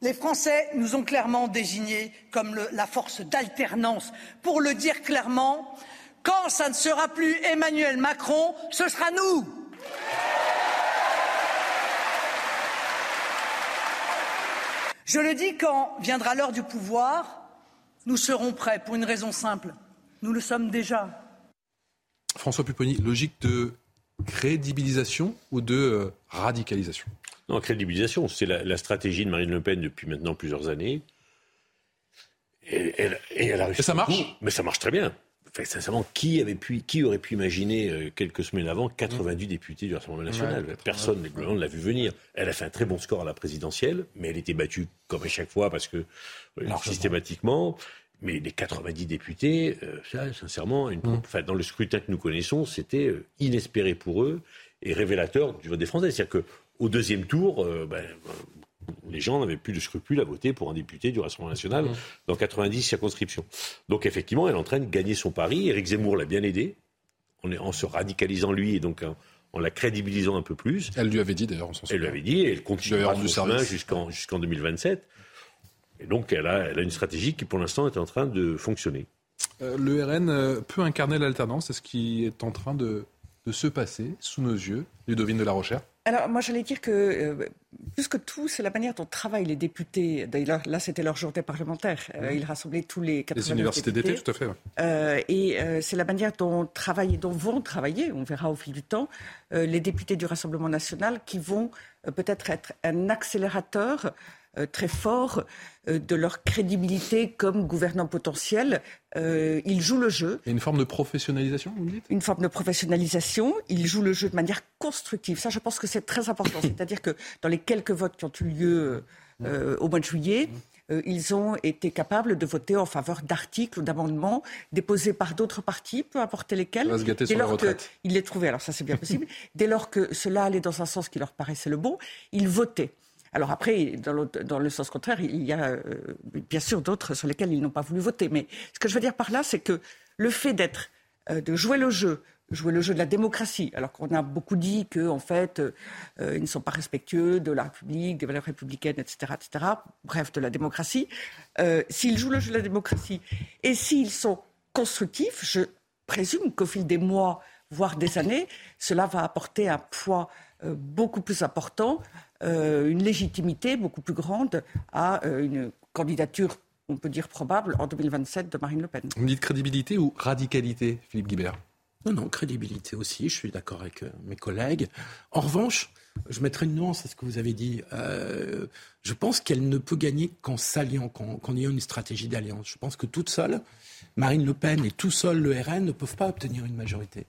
Les Français nous ont clairement désignés comme la force d'alternance. Pour le dire clairement, quand ça ne sera plus Emmanuel Macron, ce sera nous. Je le dis quand viendra l'heure du pouvoir, nous serons prêts pour une raison simple. Nous le sommes déjà. François Pupponi, logique de crédibilisation ou de euh, radicalisation? Non, crédibilisation, c'est la, stratégie de Marine Le Pen depuis maintenant plusieurs années. Et, elle a réussi. Et ça marche? Mais ça marche très bien sincèrement, qui, avait pu, qui aurait pu imaginer euh, quelques semaines avant 90 députés du Rassemblement national? Personne ne l'a vu venir. Elle a fait un très bon score à la présidentielle, mais elle était battue comme à chaque fois parce que euh, systématiquement. Mais les 90 députés, euh, ça, sincèrement, une, enfin, dans le scrutin que nous connaissons, c'était inespéré pour eux et révélateur du vote des Français. C'est-à-dire qu'au deuxième tour, ben, les gens n'avaient plus de scrupules à voter pour un député du Rassemblement national mmh. dans 90 circonscriptions. Donc effectivement, elle est en train de gagner son pari. Éric Zemmour l'a bien aidé en, en, se radicalisant lui et donc en la crédibilisant un peu plus. Elle lui avait dit d'ailleurs, on s'en Elle lui avait dit, et elle continue son jusqu'en 2027. Et donc, elle a, elle a une stratégie qui, pour l'instant, est en train de fonctionner. Euh, le RN euh, peut incarner l'alternance, c'est ce qui est en train de, de se passer sous nos yeux, Ludovine de la Rochère? Alors, moi, j'allais dire que, euh, plus que tout, c'est la manière dont travaillent les députés. D'ailleurs, là, c'était leur journée parlementaire. Euh, ils rassemblaient tous les Les universités d'été, tout à fait. Euh, et c'est la manière dont travaillent, dont vont travailler, on verra au fil du temps, les députés du Rassemblement national qui vont peut-être être un accélérateur très fort euh, de leur crédibilité comme gouvernant potentiel. Euh, ils jouent le jeu. Il y a une forme de professionnalisation, vous dites? Une forme de professionnalisation. Ils jouent le jeu de manière constructive. Ça, je pense que c'est très important. C'est-à-dire que dans les quelques votes qui ont eu lieu au mois de juillet, ils ont été capables de voter en faveur d'articles ou d'amendements déposés par d'autres partis, peu importe lesquels. va se gâter sur la retraite. Ils les trouvaient, alors ça c'est bien possible. dès lors que cela allait dans un sens qui leur paraissait le bon, ils votaient. Alors après, dans, le sens contraire, il y a euh, bien sûr d'autres sur lesquels ils n'ont pas voulu voter. Mais ce que je veux dire par là, c'est que le fait d'être, euh, de jouer le jeu, jouer le jeu de la démocratie, alors qu'on a beaucoup dit qu'en en fait, euh, ils ne sont pas respectueux de la République, des valeurs républicaines, etc., etc., bref, de la démocratie. s'ils jouent le jeu de la démocratie et s'ils sont constructifs, je présume qu'au fil des mois, voire des années, cela va apporter un poids beaucoup plus important euh, une légitimité beaucoup plus grande à euh, une candidature, on peut dire probable, en 2027 de Marine Le Pen. Vous dites crédibilité ou radicalité, Philippe Guibert? Non, non, crédibilité aussi, je suis d'accord avec euh, mes collègues. En revanche, je mettrai une nuance à ce que vous avez dit. je pense qu'elle ne peut gagner qu'en s'alliant, qu'en ayant une stratégie d'alliance. Je pense que toute seule, Marine Le Pen et tout seul le RN ne peuvent pas obtenir une majorité.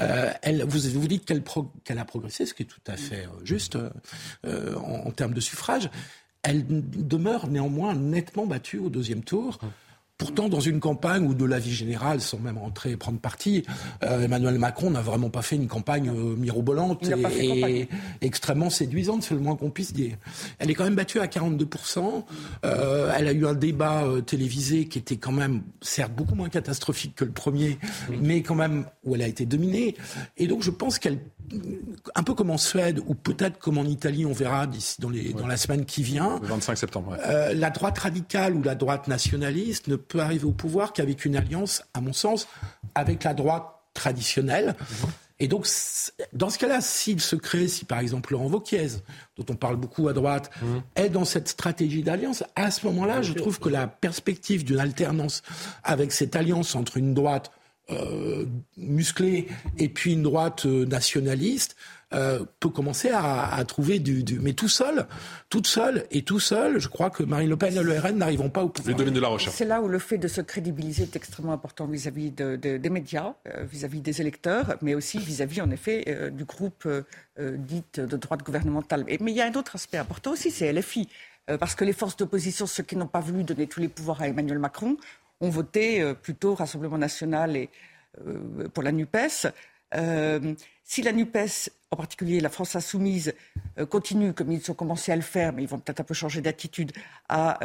Euh, vous dites qu'elle a progressé, ce qui est tout à fait euh, juste euh, en, en, termes de suffrage. Elle demeure néanmoins nettement battue au deuxième tour. Pourtant, dans une campagne où de la vie générale, sans même rentrer et prendre parti, euh, Emmanuel Macron n'a vraiment pas fait une campagne euh, mirobolante et, extrêmement séduisante, c'est le moins qu'on puisse dire. Elle est quand même battue à 42%. Euh, elle a eu un débat euh, télévisé qui était quand même, certes, beaucoup moins catastrophique que le premier, mais quand même où elle a été dominée. Et donc, je pense qu'elle un peu comme en Suède, ou peut-être comme en Italie, on verra dans, les, dans la semaine qui vient. Le 25 septembre. La droite radicale ou la droite nationaliste ne peut arriver au pouvoir qu'avec une alliance, à mon sens, avec la droite traditionnelle. Et donc, dans ce cas-là, s'il se crée, si par exemple Laurent Wauquiez, dont on parle beaucoup à droite, mmh. est dans cette stratégie d'alliance, à ce moment-là, je trouve que la perspective d'une alternance avec cette alliance entre une droite euh, musclée et puis une droite euh, nationaliste euh, peut commencer à, à trouver du, du, Mais tout seul, toute seule et tout seul, je crois que Marine Le Pen et le RN n'arriveront pas au pouvoir. de la recherche. C'est là où le fait de se crédibiliser est extrêmement important vis-à-vis de, de, des médias, vis-à-vis des électeurs, mais aussi vis-à-vis, en effet, du groupe dit de droite gouvernementale. mais il y a un autre aspect important aussi, c'est LFI. parce que les forces d'opposition, ceux qui n'ont pas voulu donner tous les pouvoirs à Emmanuel Macron, ont voté euh, plutôt Rassemblement national et euh, pour la NUPES. Euh, si la NUPES, en particulier la France insoumise, continue comme ils ont commencé à le faire, mais ils vont peut-être un peu changer d'attitude, à,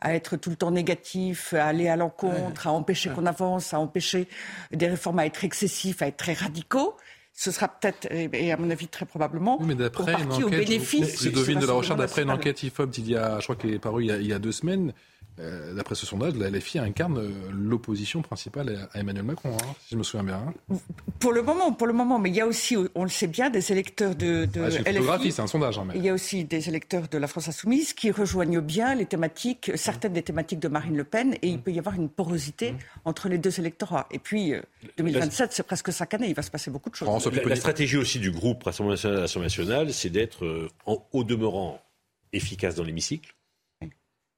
à, être tout le temps négatif, à aller à l'encontre, à empêcher qu'on avance, à empêcher des réformes à être excessifs, à être très radicaux, ce sera peut-être, et à mon avis très probablement, oui, mais d'après au bénéfice. C'est de la recherche d'après une enquête IFOP il y a, je crois qu'elle est parue il y a, il y a deux semaines. Euh, d'après ce sondage, la LFI incarne euh, l'opposition principale à Emmanuel Macron, hein, si je me souviens bien. Hein. Pour le moment, pour le moment, mais il y a aussi, on le sait bien, des électeurs de, de ah, c'est un sondage. Hein, Il y a aussi des électeurs de la France insoumise qui rejoignent bien les thématiques, certaines des thématiques de Marine Le Pen, et il peut y avoir une porosité entre les deux électorats. Et puis, 2027, euh, c'est presque cinq années, il va se passer beaucoup de choses. La, la stratégie aussi du groupe Rassemblement national, c'est d'être, au demeurant, efficace dans l'hémicycle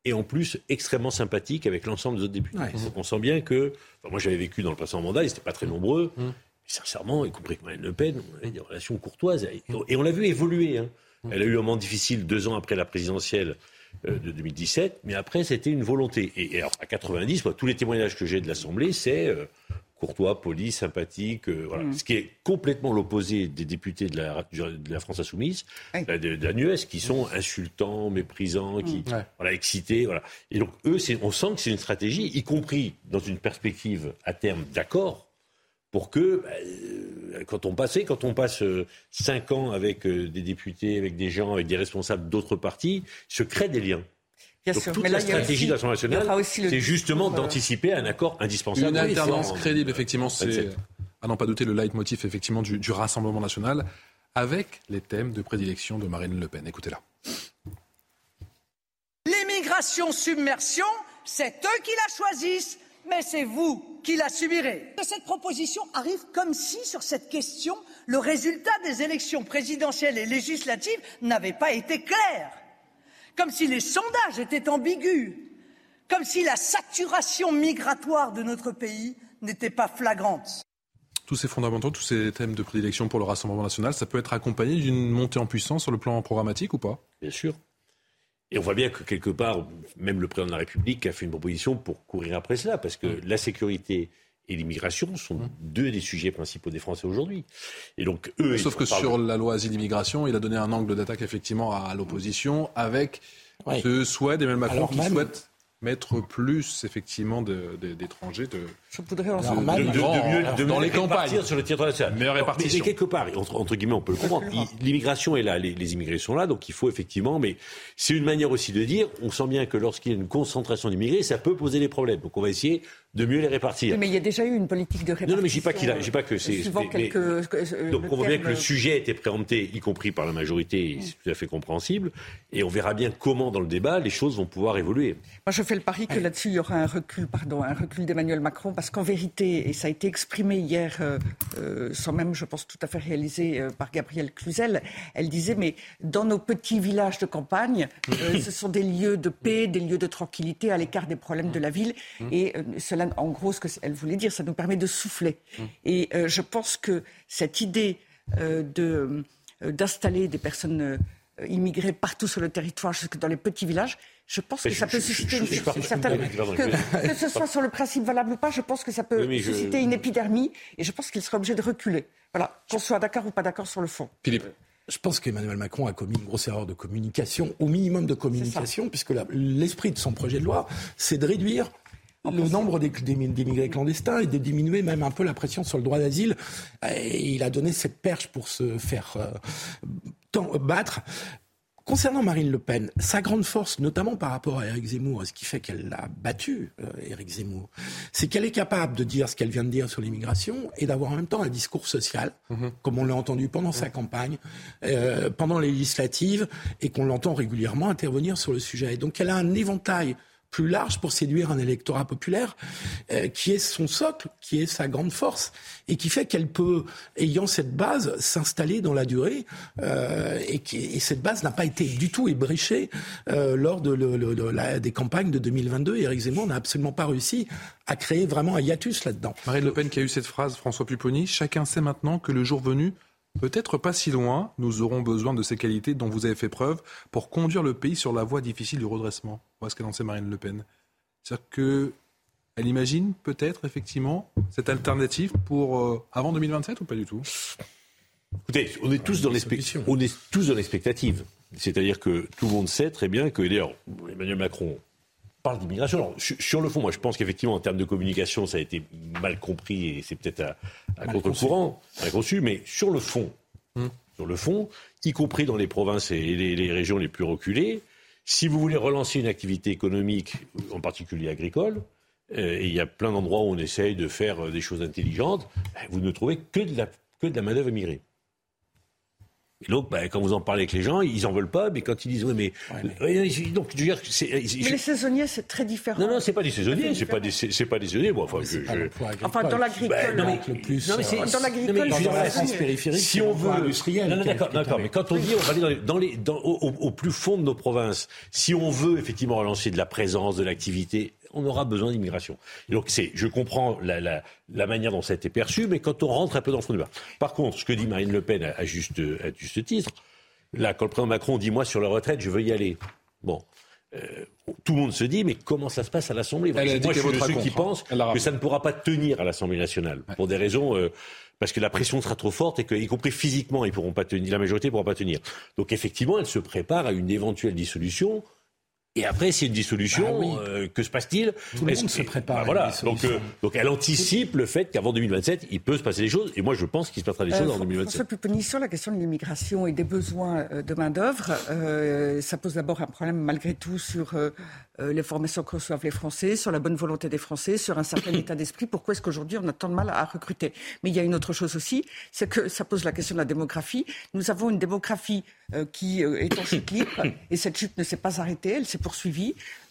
et en plus extrêmement sympathique avec l'ensemble des autres députés. On sent bien que, moi j'avais vécu dans le passé mandat, ils n'étaient pas très nombreux, mmh. sincèrement, y compris avec Marine Le Pen, on avait des relations courtoises, et on l'a vu évoluer. Hein. Mmh. Elle a eu un moment difficile deux ans après la présidentielle euh, de 2017, mais après c'était une volonté. Et, alors, à 90, tous les témoignages que j'ai de l'Assemblée, c'est euh, courtois, poli, sympathique, euh, voilà. Mm. ce qui est complètement l'opposé des députés de la, de la France insoumise, de, la NUS, qui sont insultants, méprisants, qui mm. voilà excités, voilà. Et donc eux, on sent que c'est une stratégie, y compris dans une perspective à terme d'accord, pour que, bah, euh, quand on passait, quand on passe cinq ans avec des députés, avec des gens, avec des responsables d'autres partis, se créent des liens. Donc, Toute la stratégie de l'Assemblée nationale, c'est justement d'anticiper un accord indispensable. Une alternance crédible, effectivement, c'est, à n'en pas douter, le leitmotiv effectivement du, du Rassemblement national, avec les thèmes de prédilection de Marine Le Pen. Écoutez-la. L'immigration submersion, c'est eux qui la choisissent, mais c'est vous qui la subirez. Cette proposition arrive comme si, sur cette question, le résultat des élections présidentielles et législatives n'avait pas été clair comme si les sondages étaient ambigus, comme si la saturation migratoire de notre pays n'était pas flagrante. Tous ces fondamentaux, tous ces thèmes de prédilection pour le Rassemblement national, ça peut être accompagné d'une montée en puissance sur le plan programmatique ou pas? Bien sûr. Et on voit bien que quelque part, même le président de la République a fait une proposition pour courir après cela, parce que mm. la sécurité et l'immigration sont mm. deux des sujets principaux des Français aujourd'hui. Et donc eux, sauf que sur la loi asile-immigration, il a donné un angle d'attaque effectivement à, l'opposition avec ce souhait d'Emmanuel Macron qui souhaite mettre plus effectivement d'étrangers de, je voudrais en de, dans les campagnes sur le territoire national. Meilleure répartition. Mais, quelque part, entre, guillemets, on peut le comprendre. L'immigration est là, les, les, immigrés sont là, donc il faut effectivement. Mais c'est une manière aussi de dire. On sent bien que lorsqu'il y a une concentration d'immigrés, ça peut poser des problèmes. Donc on va essayer de mieux les répartir. mais il y a déjà eu une politique de répartition. Non, non mais je dis pas qu'il a, dis pas que c'est. quelques, euh, donc on voit bien que le sujet a été préempté, y compris par la majorité, c'est tout à fait compréhensible. Et on verra bien comment, dans le débat, les choses vont pouvoir évoluer. Moi, je fais le pari que là-dessus, il y aura un recul, pardon, un recul d'Emmanuel Macron, parce qu'en vérité, et ça a été exprimé hier, euh, euh, sans même, je pense, tout à fait réalisé par Gabrielle Cluzel, elle disait, mais dans nos petits villages de campagne, ce sont des lieux de paix, des lieux de tranquillité, à l'écart des problèmes de la ville, et cela en gros, ce qu'elle voulait dire, ça nous permet de souffler. Mmh. Et euh, je pense que cette idée euh, de, euh, d'installer des personnes immigrées partout sur le territoire, jusque dans les petits villages, je pense que ça peut susciter une, certaine... Que, ce soit sur le principe valable ou pas, je pense que ça peut susciter une épidermie et je pense qu'il sera obligé de reculer. Voilà, qu'on soit d'accord ou pas d'accord sur le fond. Philippe. Je pense qu'Emmanuel Macron a commis une grosse erreur de communication, au minimum de communication, puisque l'esprit de son projet de loi, c'est de réduire le nombre d'immigrés clandestins et de diminuer même un peu la pression sur le droit d'asile. Et il a donné cette perche pour se faire euh, battre. Concernant Marine Le Pen, sa grande force, notamment par rapport à Éric Zemmour, et ce qui fait qu'elle l'a battu, euh, Éric Zemmour, c'est qu'elle est capable de dire ce qu'elle vient de dire sur l'immigration et d'avoir en même temps un discours social, mhm. comme on l'a entendu pendant sa campagne, euh, pendant les législatives, et qu'on l'entend régulièrement intervenir sur le sujet. Et donc elle a un éventail plus large pour séduire un électorat populaire, euh, qui est son socle, qui est sa grande force, et qui fait qu'elle peut, ayant cette base, s'installer dans la durée, euh, et, qui, et, cette base n'a pas été du tout ébréchée euh, lors de, la, des campagnes de 2022. Et Éric Zemmour n'a absolument pas réussi à créer vraiment un hiatus là-dedans. Marine Le Pen qui a eu cette phrase, François Pupponi, chacun sait maintenant que le jour venu, Peut-être pas si loin, nous aurons besoin de ces qualités dont vous avez fait preuve pour conduire le pays sur la voie difficile du redressement. Voilà ce qu'a lancé Marine Le Pen? C'est-à-dire qu'elle imagine peut-être effectivement cette alternative pour euh, avant 2027 ou pas du tout? Écoutez, on est tous dans on est tous dans l'expectative. C'est-à-dire que tout le monde sait très bien que d'ailleurs Emmanuel Macron parle d'immigration. sur le fond, moi, je pense qu'effectivement, en termes de communication, ça a été mal compris et c'est peut-être à, contre-courant, mal conçu. Mais sur le fond, hum. sur le fond, y compris dans les provinces et les, régions les plus reculées, si vous voulez relancer une activité économique, en particulier agricole, euh, et il y a plein d'endroits où on essaye de faire euh, des choses intelligentes, ben, vous ne trouvez que de la, que de la main-d'œuvre immigrée. Et donc, bah, quand vous en parlez avec les gens, ils en veulent pas, mais quand ils disent, oui, mais. donc, je veux dire, mais les saisonniers, c'est très différent. Non, non, c'est pas des saisonniers, c'est pas des, c'est pas des saisonniers. Bon, enfin, je, enfin, dans l'agricole. Bah, non, mais, le plus, non, mais c'est, dans l'agricole, dans la France périphérique, si on veut. Industriel, non, non, d'accord, d'accord. Mais quand on dit, on va aller dans les, dans les, au, au, plus fond de nos provinces, si on veut effectivement relancer de la présence, de l'activité, on aura besoin d'immigration. donc, c'est, je comprends la, la, la, manière dont ça a été perçu, mais quand on rentre un peu dans le fond du débat. Par contre, ce que dit Marine Le Pen à, juste, à juste titre, là, quand le président Macron dit moi sur la retraite, je veux y aller. Bon. Euh, tout le monde se dit, mais comment ça se passe à l'Assemblée? Moi, je suis de ceux qui pensent que ça ne pourra pas tenir à l'Assemblée nationale, pour des raisons... Euh, parce que la pression sera trop forte et que, y compris physiquement, ils pourront pas tenir, la majorité ne pourra pas tenir. Donc effectivement, elle se prépare à une éventuelle dissolution Et après, c'est une dissolution. Bah euh, que se passe-t-il? Tout le monde se prépare. Bah, voilà. Donc, euh, donc, elle anticipe le fait qu'avant 2027, il peut se passer des choses. Et moi, je pense qu'il se passera des choses en 2027. François Pupponi, sur la question de l'immigration et des besoins de main-d'œuvre, ça pose d'abord un problème, malgré tout, sur les formations que reçoivent les Français, sur la bonne volonté des Français, sur un certain état d'esprit. Pourquoi est-ce qu'aujourd'hui, on a tant de mal à recruter? Mais il y a une autre chose aussi, c'est que ça pose la question de la démographie. Nous avons une démographie euh, qui euh, est en chute libre et cette chute ne s'est pas arrêtée, elle s'est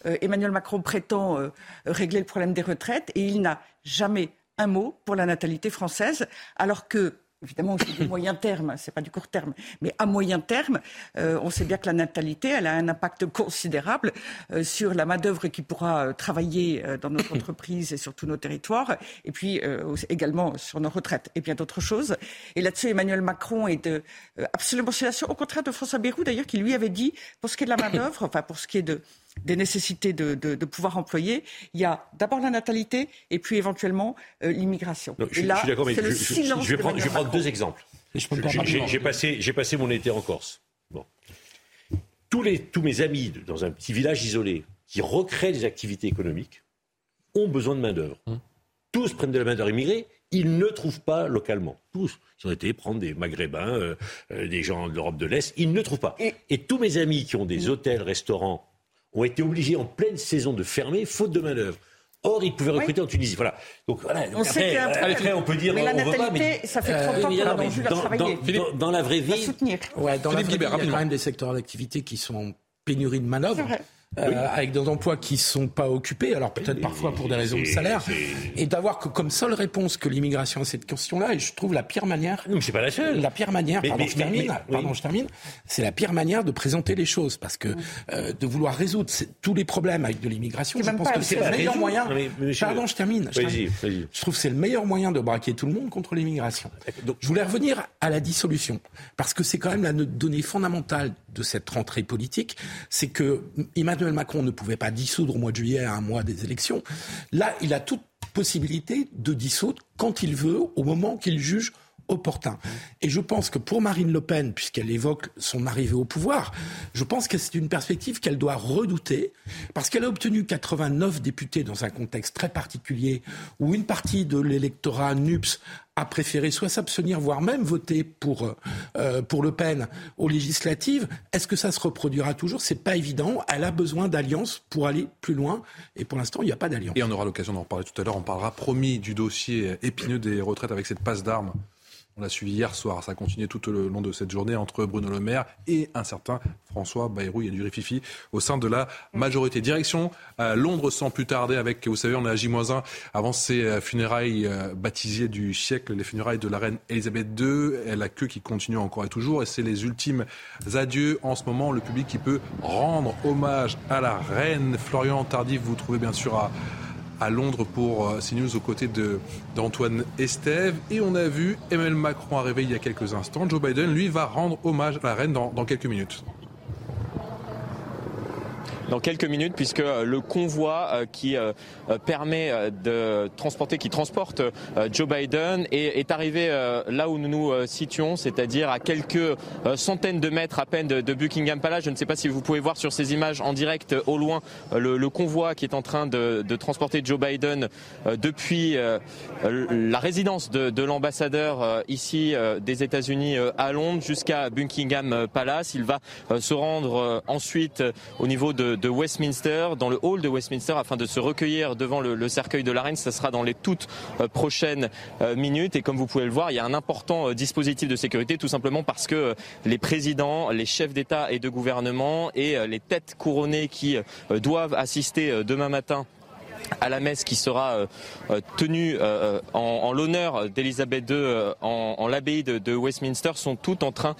Euh, Emmanuel Macron prétend régler le problème des retraites et il n'a jamais un mot pour la natalité française, alors que Évidemment, c'est du moyen terme, c'est pas du court terme, mais à moyen terme, euh, on sait bien que la natalité, elle a un impact considérable euh, sur la main d'œuvre qui pourra euh, travailler dans notre entreprise et sur tous nos territoires, et puis également sur nos retraites et bien d'autres choses. Et là-dessus, Emmanuel Macron est de, absolument au contraire de François Bayrou d'ailleurs, qui lui avait dit, pour ce qui est de la main d'œuvre, enfin pour ce qui est de des nécessités de, pouvoir employer, il y a d'abord la natalité et puis éventuellement euh, l'immigration. Je, là, suis d'accord, mais je, je, vais prendre, deux exemples. J'ai passé, passé, mon été en Corse. Bon. Tous, les, tous mes amis dans un petit village isolé qui recréent des activités économiques ont besoin de main-d'œuvre. Hum. Tous prennent de la main-d'œuvre immigrée, ils ne trouvent pas localement. Tous. Ils ont été prendre des Maghrébins, euh, euh, des gens de l'Europe de l'Est, ils ne trouvent pas. Et, et, tous mes amis qui ont des hôtels, restaurants ont été obligés en pleine saison de fermer, faute de main-d'œuvre. Or, ils pouvaient recruter en Tunisie. Voilà. Donc voilà. on après, après, on peut dire. Mais la natalité, ça fait 30 ans qu'on a vendu leur travailler. Dans, dans, la vraie vie. soutenir. Ouais, dans la vraie vie, il y a quand même des secteurs d'activité qui sont en pénurie de main-d'œuvre euh, avec des emplois qui sont pas occupés, alors peut-être parfois pour des raisons de salaire, et d'avoir comme seule réponse que l'immigration à cette question-là, et je trouve la pire manière. Non, c'est pas la seule. La pire manière, pardon, je termine, pardon, je termine, c'est la pire manière de présenter les choses, parce que euh, de vouloir résoudre tous les problèmes avec de l'immigration, je pense que c'est le meilleur moyen. pardon, je termine. Je, je trouve que c'est le meilleur moyen de braquer tout le monde contre l'immigration. Donc, je voulais revenir à la dissolution, parce que c'est quand même la donnée fondamentale de cette rentrée politique, c'est que Emmanuel Macron ne pouvait pas dissoudre au mois de juillet à un mois des élections. Là, il a toute possibilité de dissoudre quand il veut, au moment qu'il juge opportun. Et je pense que pour Marine Le Pen, puisqu'elle évoque son arrivée au pouvoir, je pense que c'est une perspective qu'elle doit redouter, parce qu'elle a obtenu 89 députés dans un contexte très particulier, où une partie de l'électorat NUPS a préféré soit s'abstenir, voire même voter pour, euh, pour Le Pen aux législatives. Est-ce que ça se reproduira toujours? C'est pas évident. Elle a besoin d'alliances pour aller plus loin. Et pour l'instant, il n'y a pas d'alliance. Et on aura l'occasion d'en reparler tout à l'heure. On parlera promis du dossier épineux des retraites avec cette passe d'armes on l'a suivi hier soir. Ça a continué tout le long de cette journée entre Bruno Le Maire et un certain François Bayrou. Il y du rififi au sein de la majorité. Direction à Londres sans plus tarder avec, vous savez, on est à J-1 avant ces euh, funérailles euh, baptisées du siècle, les funérailles de la reine Elisabeth II. Elle a queue qui continue encore et toujours et c'est les ultimes adieux en ce moment. Le public qui peut rendre hommage à la reine. Florian Tardif, vous trouvez bien sûr à à Londres pour euh, CNews aux côtés d'Antoine Estève. Et on a vu Emmanuel Macron arriver il y a quelques instants. Joe Biden, lui, va rendre hommage à la reine dans quelques minutes dans quelques minutes puisque euh, le convoi euh, qui euh, permet de transporter, qui transporte Joe Biden est, arrivé là où nous nous situons, c'est-à-dire à quelques centaines de mètres à peine de, Buckingham Palace. Je ne sais pas si vous pouvez voir sur ces images en direct au loin le, convoi qui est en train de, transporter Joe Biden depuis la résidence de, l'ambassadeur ici des États-Unis à Londres jusqu'à Buckingham Palace. Il va se rendre ensuite au niveau de, de Westminster, dans le hall de Westminster, afin de se recueillir devant le, cercueil de la reine. Ça sera dans les toutes euh, prochaines euh, minutes. Et comme vous pouvez le voir, il y a un important euh, dispositif de sécurité, tout simplement parce que les présidents, les chefs d'État et de gouvernement et les têtes couronnées qui doivent assister demain matin à la messe qui sera euh, euh, tenue euh, en, l'honneur d'Elisabeth II en, l'abbaye de, Westminster sont toutes en train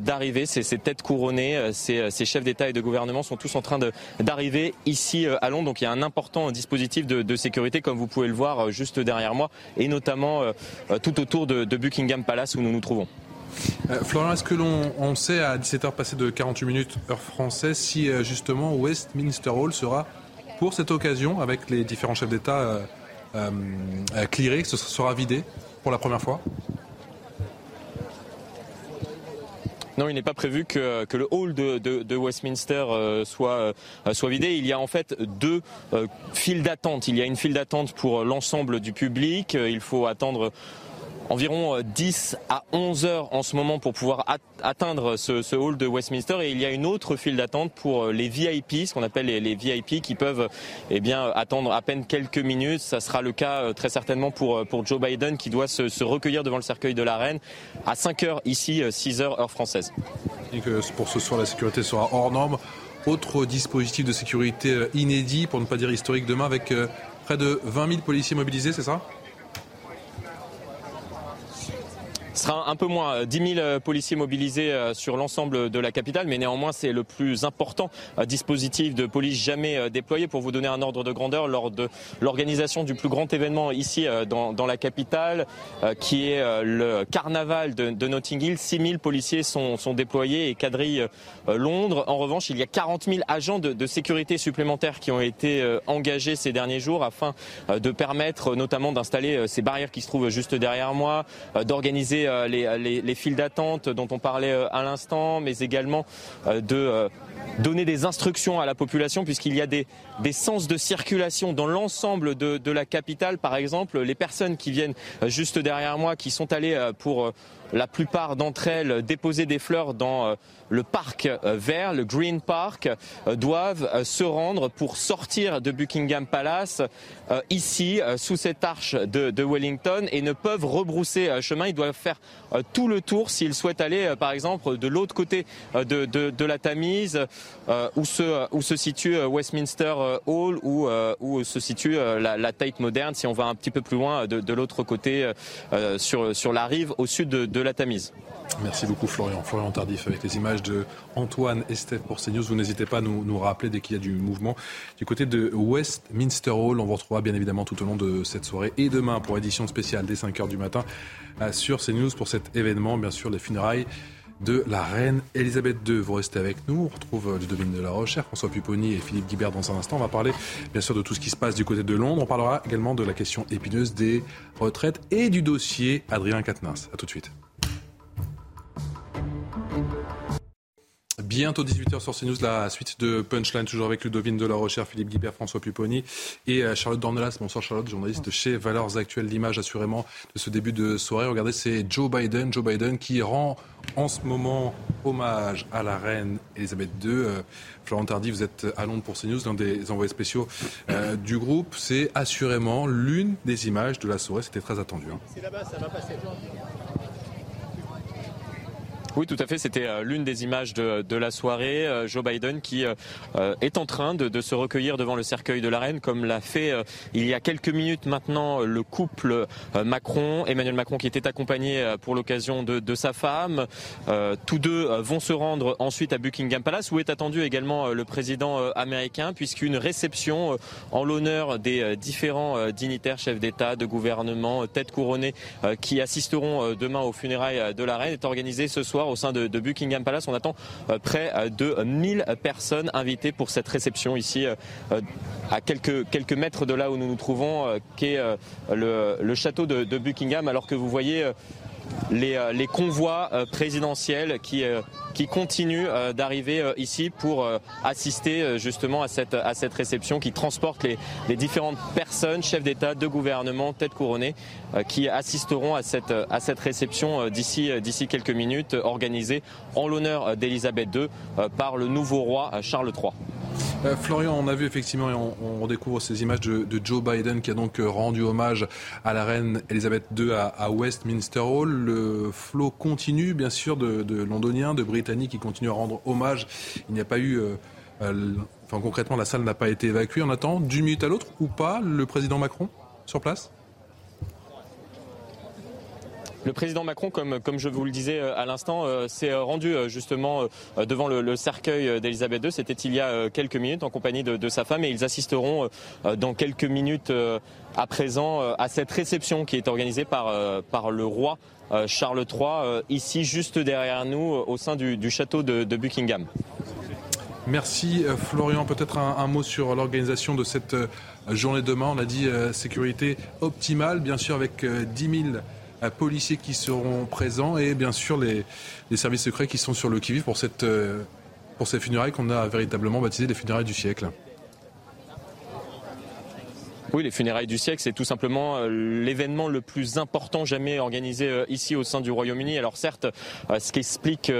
d'arriver. Ces, têtes couronnées, ces, chefs d'État et de gouvernement sont tous en train d'arriver ici à Londres. Donc il y a un important dispositif de, sécurité, comme vous pouvez le voir juste derrière moi, et notamment tout autour de, Buckingham Palace où nous nous trouvons. Florian, est-ce que l'on sait à 17h passées de 48 minutes heure française si justement Westminster Hall sera pour cette occasion, avec les différents chefs d'État euh, euh, euh ce sera vidé pour la première fois Non, il n'est pas prévu que, le hall de, Westminster euh, soit, euh, soit vidé. Il y a en fait deux files d'attente. Il y a une file d'attente pour l'ensemble du public. Il faut attendre environ 10 euh, à 11 heures en ce moment pour pouvoir atteindre ce, hall de Westminster et il y a une autre file d'attente pour euh, les VIP, ce qu'on appelle les, VIP qui peuvent eh bien attendre à peine quelques minutes. Ça sera le cas euh, très certainement pour, Joe Biden qui doit se, recueillir devant le cercueil de la reine à 5 heures ici, 6 heures heure française. Pour ce soir la sécurité sera hors norme. Autre dispositif de sécurité inédit, pour ne pas dire historique demain, avec près de 20 000 policiers mobilisés, c'est ça? Ce sera un peu moins, 10 000 euh, policiers mobilisés euh, sur l'ensemble de la capitale, mais néanmoins c'est le plus important euh, dispositif de police jamais déployé. Pour vous donner un ordre de grandeur, lors de l'organisation du plus grand événement ici dans, la capitale, qui est le carnaval de, Notting Hill, 6 000 policiers sont, déployés et quadrillent Londres. En revanche, il y a 40 000 agents de sécurité supplémentaires qui ont été engagés ces derniers jours afin de permettre notamment d'installer ces barrières qui se trouvent juste derrière moi, d'organiser euh, les, les, files d'attente dont on parlait euh, à l'instant, mais également euh, de donner des instructions à la population puisqu'il y a des, des sens de circulation dans l'ensemble de, de, la capitale. Par exemple, les personnes qui viennent juste derrière moi, qui sont allées pour la plupart d'entre elles déposer des fleurs dans le parc euh, vert, le Green Park, euh, doivent euh, se rendre pour sortir de Buckingham Palace ici, sous cette arche de, Wellington, et ne peuvent rebrousser chemin. Ils doivent faire tout le tour s'ils souhaitent aller, par exemple, de l'autre côté de, de, la Tamise, où, se, où se situe Westminster Hall, où, où se situe la, Tate moderne, si on va un petit peu plus loin de, l'autre côté, sur, la rive au sud de, la Tamise. Merci beaucoup Florian. Florian Tardif avec les images de Antoine et Steph pour CNews. Vous n'hésitez pas à nous, nous rappeler dès qu'il y a du mouvement du côté de Westminster Hall. On vous retrouvera bien évidemment tout au long de cette soirée et demain pour édition spéciale dès 5h du matin euh, sur CNews pour cet événement, bien sûr, les funérailles de la reine Elisabeth II. Vous restez avec nous. On retrouve Ludovine de la Rochère, François Pupponi et Philippe Guibert dans un instant. On va parler bien sûr de tout ce qui se passe du côté de Londres. On parlera également de la question épineuse des retraites et du dossier Adrien Quatennens. A tout de suite. Bientôt 18h sur CNews, la suite de Punchline, toujours avec Ludovine de la Recherche, Philippe Guibert, François Pupponi et euh, Charlotte Dornelas. Bonsoir Charlotte, journaliste chez Valeurs Actuelles, l'image assurément de ce début de soirée. Regardez, c'est Joe Biden, Joe Biden qui rend en ce moment hommage à la reine Elisabeth II. Euh, Florent Tardy, vous êtes à Londres pour CNews, l'un des envoyés spéciaux euh, du groupe. C'est assurément l'une des images de la soirée, c'était très attendu. Hein. C'est là-bas, ça va passer. Oui, tout à fait. C'était euh, l'une des images de, la soirée. Euh, Joe Biden qui euh, est en train de, se recueillir devant le cercueil de la reine, comme l'a fait il y a quelques minutes maintenant le couple Macron, Emmanuel Macron, qui était accompagné pour l'occasion de, sa femme. tous deux vont se rendre ensuite à Buckingham Palace, où est attendu également le président américain, puisqu'une réception en l'honneur des différents dignitaires, chefs d'État, de gouvernement, têtes couronnées, qui assisteront demain aux funérailles de la reine, est organisée ce soir au sein de, Buckingham Palace. On attend euh, près euh, de 1000 personnes invitées pour cette réception ici euh, à quelques, quelques mètres de là où nous nous trouvons, qui est le, château de, de Buckingham, alors que vous voyez euh, les, convois euh, présidentiels qui, euh, qui continuent d'arriver ici pour assister justement à cette, à cette réception qui transporte les, les différentes personnes, chefs d'État, de gouvernement, têtes couronnées, qui assisteront à cette, à cette réception d'ici, d'ici quelques minutes organisée en l'honneur d'Elisabeth II par le nouveau roi Charles III. Florian, on a vu effectivement, et on, découvre ces images de, Joe Biden qui a donc rendu hommage à la reine Elisabeth II à, Westminster Hall. Le flot continue, bien sûr, de, Londoniens, de Britanniques qui continuent à rendre hommage. Il n'y a pas eu... Euh, enfin, concrètement, la salle n'a pas été évacuée. On attend d'une minute à l'autre ou pas le président Macron sur place? Le président Macron, comme, comme je vous le disais euh, à l'instant, euh, s'est euh, rendu justement devant le, cercueil d'Elisabeth II. C'était il y a quelques minutes en compagnie de, sa femme et ils assisteront dans quelques minutes à présent à cette réception qui est organisée par, par le roi Charles III ici juste derrière nous au sein du, château de, Buckingham. Merci Florian. Peut-être un, mot sur l'organisation de cette journée demain. On a dit sécurité optimale, bien sûr avec 10 000 policiers qui seront présents et bien sûr les, services secrets qui sont sur le qui-vive pour, cette, pour ces funérailles qu'on a véritablement baptisées les funérailles du siècle. Oui, les funérailles du siècle, c'est tout simplement euh, l'événement le plus important jamais organisé euh, ici au sein du Royaume-Uni. Alors certes, euh, ce qui explique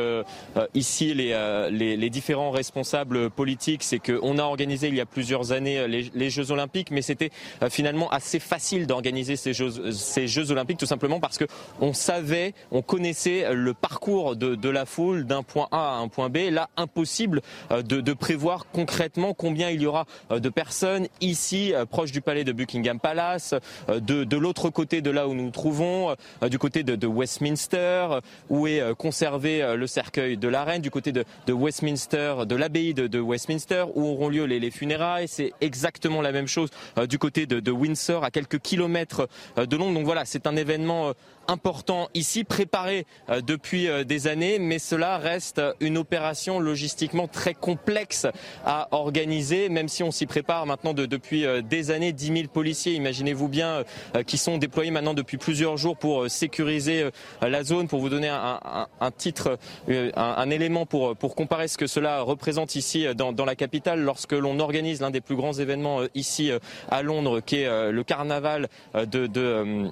ici les, les, différents responsables politiques, c'est qu'on a organisé il y a plusieurs années les, Jeux Olympiques, mais c'était finalement assez facile d'organiser ces Jeux, Olympiques, tout simplement parce que on savait, on connaissait le parcours de, la foule d'un point A à un point B. Là, impossible de, de prévoir concrètement combien il y aura de personnes ici, proches du palais de Buckingham Palace, euh, de, l'autre côté de là où nous nous trouvons, euh, du côté de, Westminster, euh, où est conservé le cercueil de la reine, du côté de, Westminster, de l'abbaye de, Westminster, où auront lieu les, funérailles. C'est exactement la même chose du côté de, Windsor, à quelques kilomètres de Londres. Donc voilà, c'est un événement important ici, préparé euh, depuis euh, des années, mais cela reste une opération logistiquement très complexe à organiser, même si on s'y prépare maintenant depuis euh, des années. 10 000 policiers, imaginez-vous bien, qui sont déployés maintenant depuis plusieurs jours pour sécuriser la zone. Pour vous donner un, titre, un, élément pour, pour comparer ce que cela représente ici dans, la capitale, lorsque l'on organise l'un des plus grands événements ici à Londres, qui est le carnaval de, de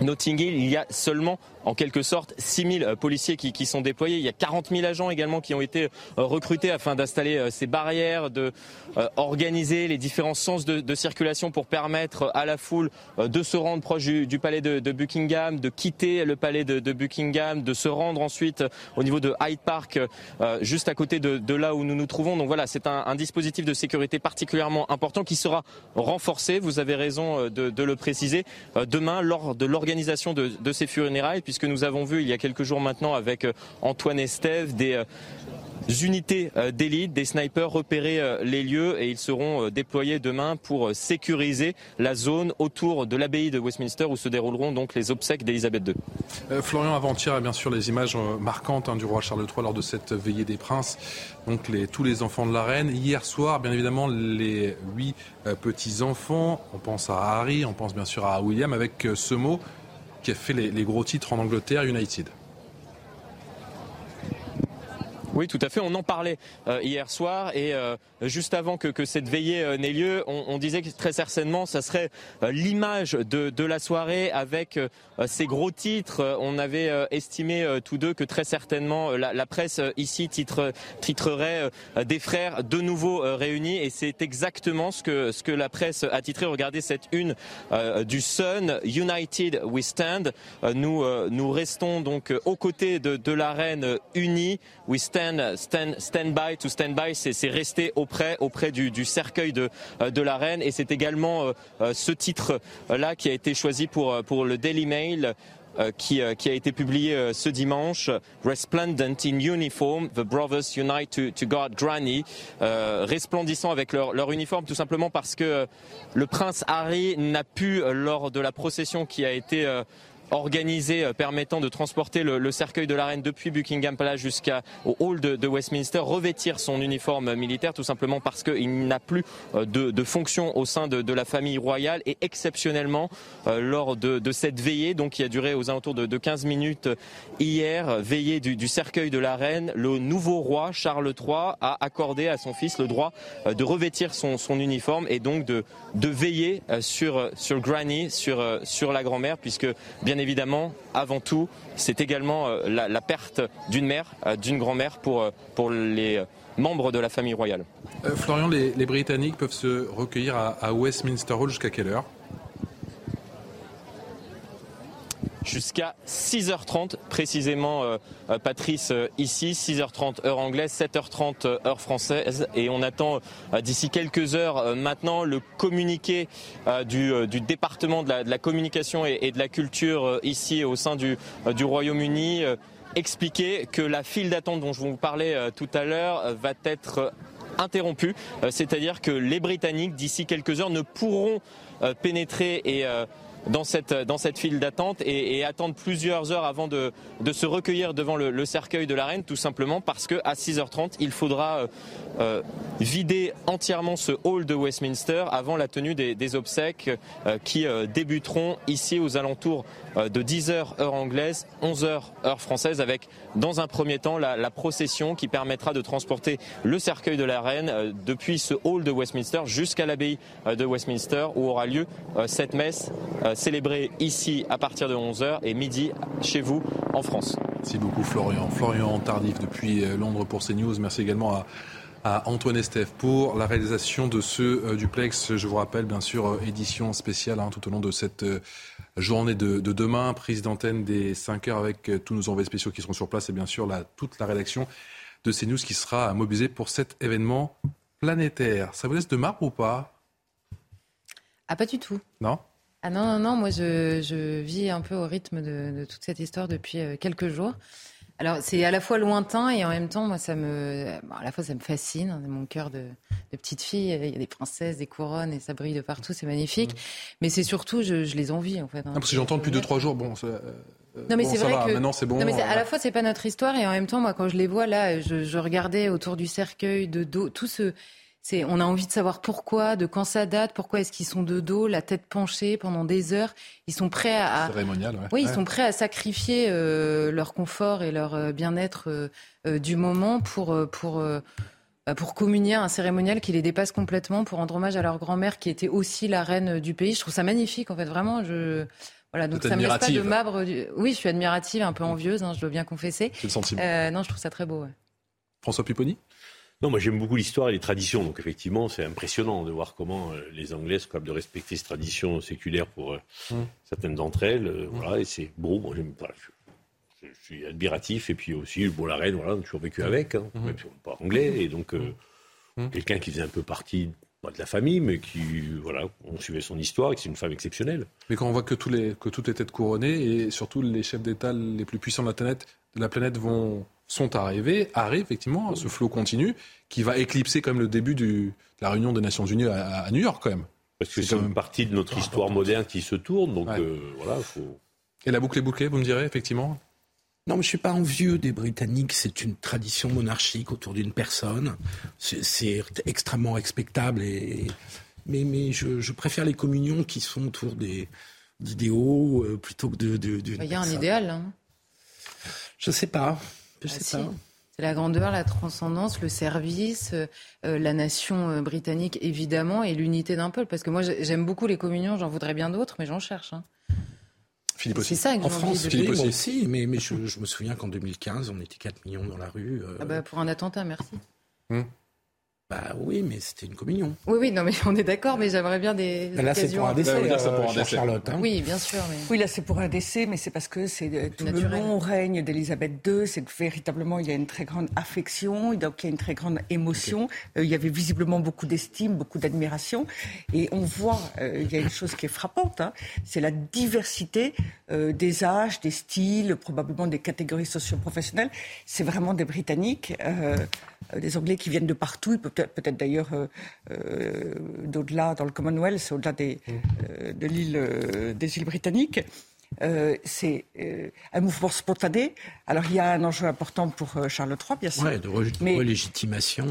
Notting Hill, il y a seulement en quelque sorte 6 000 euh, policiers qui, qui, sont déployés. Il y a 40 000 agents également qui ont été euh, recrutés afin d'installer euh, ces barrières, de organiser les différents sens de, de, circulation pour permettre à la foule de se rendre proche du, du palais de, de, Buckingham, de quitter le palais de, Buckingham, de se rendre ensuite au niveau de Hyde Park, juste à côté de, là où nous nous trouvons. Donc voilà, c'est un, un, dispositif de sécurité particulièrement important qui sera renforcé. Vous avez raison de, le préciser demain lors de l'organisation de, ces funérailles, nous avons vu il y a quelques jours maintenant avec euh, Antoine Estève des euh, unités euh, d'élite, des snipers repérer les lieux et ils seront déployés demain pour sécuriser la zone autour de l'abbaye de Westminster où se dérouleront donc les obsèques d'Elisabeth II. Florian, avant-hier, bien sûr, les images marquantes hein, du roi Charles III lors de cette veillée des princes, donc tous les enfants de la reine. Hier soir, bien évidemment, les huit petits-enfants, on pense à Harry, on pense bien sûr à William, avec ce mot qui a fait les, gros titres en Angleterre, United. Oui, tout à fait. On en parlait euh, hier soir et euh, juste avant que, cette veillée euh, n'ait lieu, on, disait que très certainement, ça serait l'image de, la soirée avec ces gros titres. On avait estimé tous deux que très certainement la, presse ici titre, titrerait des frères de nouveau réunis et c'est exactement ce que, ce que la presse a titré. Regardez cette une du Sun, United We Stand. nous, nous restons donc aux côtés de, de la reine unie. We Stand stand, by, to stand by, c'est rester auprès, auprès du, cercueil de, euh, de, la reine. Et c'est également euh, euh, ce titre-là qui a été choisi pour, pour le Daily Mail. Qui, qui, a été publié ce dimanche. Resplendent in uniform, the brothers unite to, guard Granny. resplendissant avec leur, uniforme, tout simplement parce que le prince Harry n'a pu, lors de la procession qui a été euh, permettant de transporter le, cercueil de la reine depuis Buckingham Palace jusqu'au hall de, Westminster, revêtir son uniforme militaire tout simplement parce qu'il n'a plus euh, de, fonction au sein de, la famille royale. Et exceptionnellement euh, lors de, cette veillée, donc qui a duré aux alentours de, 15 minutes hier, veillée du, cercueil de la reine, le nouveau roi Charles III a accordé à son fils le droit de revêtir son, uniforme et donc de, veiller sur, sur Granny, sur, sur la grand-mère, puisque bien bien évidemment, avant tout, c'est également euh, la, perte d'une mère, euh, d'une grand-mère pour, euh, pour les membres de la famille royale. Florian, les, Britanniques peuvent se recueillir à Westminster Hall jusqu'à quelle heure? Jusqu'à 6h30 précisément euh, euh, Patrice euh, ici. 6h30 heure anglaise 7h30 heure française. Et on attend d'ici quelques heures maintenant le communiqué du, département de la, communication et, de la culture ici au sein du, du Royaume-Uni expliquer que la file d'attente dont je vous parlais tout à l'heure va être interrompue, c'est-à-dire que les Britanniques d'ici quelques heures ne pourront pénétrer et dans cette, dans cette file d'attente et, attendre plusieurs heures avant de, de se recueillir devant le, cercueil de la reine, tout simplement parce qu'à 6h30, il faudra vider entièrement ce hall de Westminster avant la tenue des, obsèques qui débuteront ici aux alentours de 10h heure anglaise, 11h heure française, avec dans un premier temps la, la procession qui permettra de transporter le cercueil de la reine depuis ce hall de Westminster jusqu'à l'abbaye de Westminster où aura lieu cette messe célébrée ici à partir de 11h et midi chez vous en France. Merci beaucoup Florian. Florian Tardif depuis euh, Londres pour CNews. Merci également à, Antoine Estève pour la réalisation de ce euh, duplex. Je vous rappelle, bien sûr, euh, édition spéciale hein, tout au long de cette journée de, demain. Prise d'antenne des 5 heures avec tous nos envoyés spéciaux qui seront sur place et bien sûr la, toute la rédaction de CNews qui sera mobilisée pour cet événement planétaire. Ça vous laisse de marbre ou pas? Ah, pas du tout. Non? Ah non, non, non, moi je, vis un peu au rythme de, toute cette histoire depuis euh, quelques jours. Alors c'est à la fois lointain et en même temps, moi ça me, à la fois ça me fascine. Hein, mon cœur de, petite fille, il y a des princesses, des couronnes et ça brille de partout, c'est magnifique. Mmh. Mais c'est surtout, je, les envie en fait. Hein. Ah, parce que j'entends depuis 2-3 jours, bon. Euh, non mais c'est vrai que maintenant c'est bon. Non, mais à la fois c'est pas notre histoire et en même temps, moi quand je les vois là, je, je regardais autour du cercueil de dos, tout ce on a envie de savoir pourquoi, de quand ça date, pourquoi est-ce qu'ils sont de dos, la tête penchée pendant des heures. Ils sont prêts à, oui, ils sont prêts à sacrifier euh, leur confort et leur euh, bien-être euh, du moment pour pour bah, pour communier un cérémonial qui les dépasse complètement, pour rendre hommage à leur grand-mère qui était aussi la reine du pays. Je trouve ça magnifique, en fait, vraiment. Je voilà, donc ça me laisse pas de marbre. Oui, je suis admirative, un peu envieuse, hein, je dois bien confesser. C'est le sentiment. non, je trouve ça très beau. François Pupponi? Non, moi j'aime beaucoup l'histoire et les traditions. Donc effectivement, c'est impressionnant de voir comment euh, les Anglais sont capables de respecter ces traditions séculaires pour euh, mmh. certaines d'entre elles. Euh, mmh. Voilà, et c'est beau. Moi, j'aime, je, suis admiratif. Et puis aussi, bon, la reine, voilà, on a toujours vécu mmh. avec, hein, même si on n'est pas anglais. Et donc, quelqu'un qui faisait un peu partie de la famille, mais qui, voilà, on suivait son histoire et c'est une femme exceptionnelle. Mais quand on voit que, tous les, que tout était couronné et surtout les chefs d'État les plus puissants de la planète, de la planète vont sont arrivés, arrive effectivement ce flot continu qui va éclipser quand même le début de la réunion des Nations Unies à, New York quand même. Parce que c'est une partie de notre histoire moderne qui se tourne, donc euh, voilà, faut... Et la boucle est bouclée, vous me direz, effectivement? Non, mais je suis pas envieux des Britanniques. C'est une tradition monarchique autour d'une personne. C'est extrêmement respectable. Et, mais, mais je, préfère les communions qui sont autour des d'idéaux euh, plutôt que de. Il y a un idéal. Hein. Je sais pas. Ah, c'est la grandeur, la transcendance, le service, euh, euh, la nation euh, britannique évidemment et l'unité d'un peuple. Parce que moi j'aime beaucoup les communions, j'en voudrais bien d'autres, mais j'en cherche. Hein. Philippe aussi. C'est ça en France, Philippe aussi. mais, mais je, me souviens qu'en 2015, on était 4 millions dans la rue. Ah bah, pour un attentat, merci. Hum. Bah oui, mais c'était une communion. Oui, oui, non, mais on est d'accord, mais j'aimerais bien des. Là, c'est pour un décès, euh, Charlotte. Hein. Oui, bien sûr. Oui, là, c'est pour un décès, mais c'est parce que c'est euh, tout le long règne d'Elisabeth II. C'est que véritablement, il y a une très grande affection, donc il y a une très grande émotion. Euh, il y avait visiblement beaucoup d'estime, beaucoup d'admiration. Et on voit, il y a une chose qui est frappante, hein, c'est la diversité des âges, des styles, probablement des catégories socio-professionnelles. C'est vraiment des Britanniques. Euh, des Anglais qui viennent de partout, peut-être peut d'ailleurs euh, euh, d'au-delà dans le Commonwealth, au-delà des, mm. de l'île, des îles britanniques. C'est un mouvement spontané. Alors il y a un enjeu important pour Charles III, bien sûr. Ouais, de, de légitimation.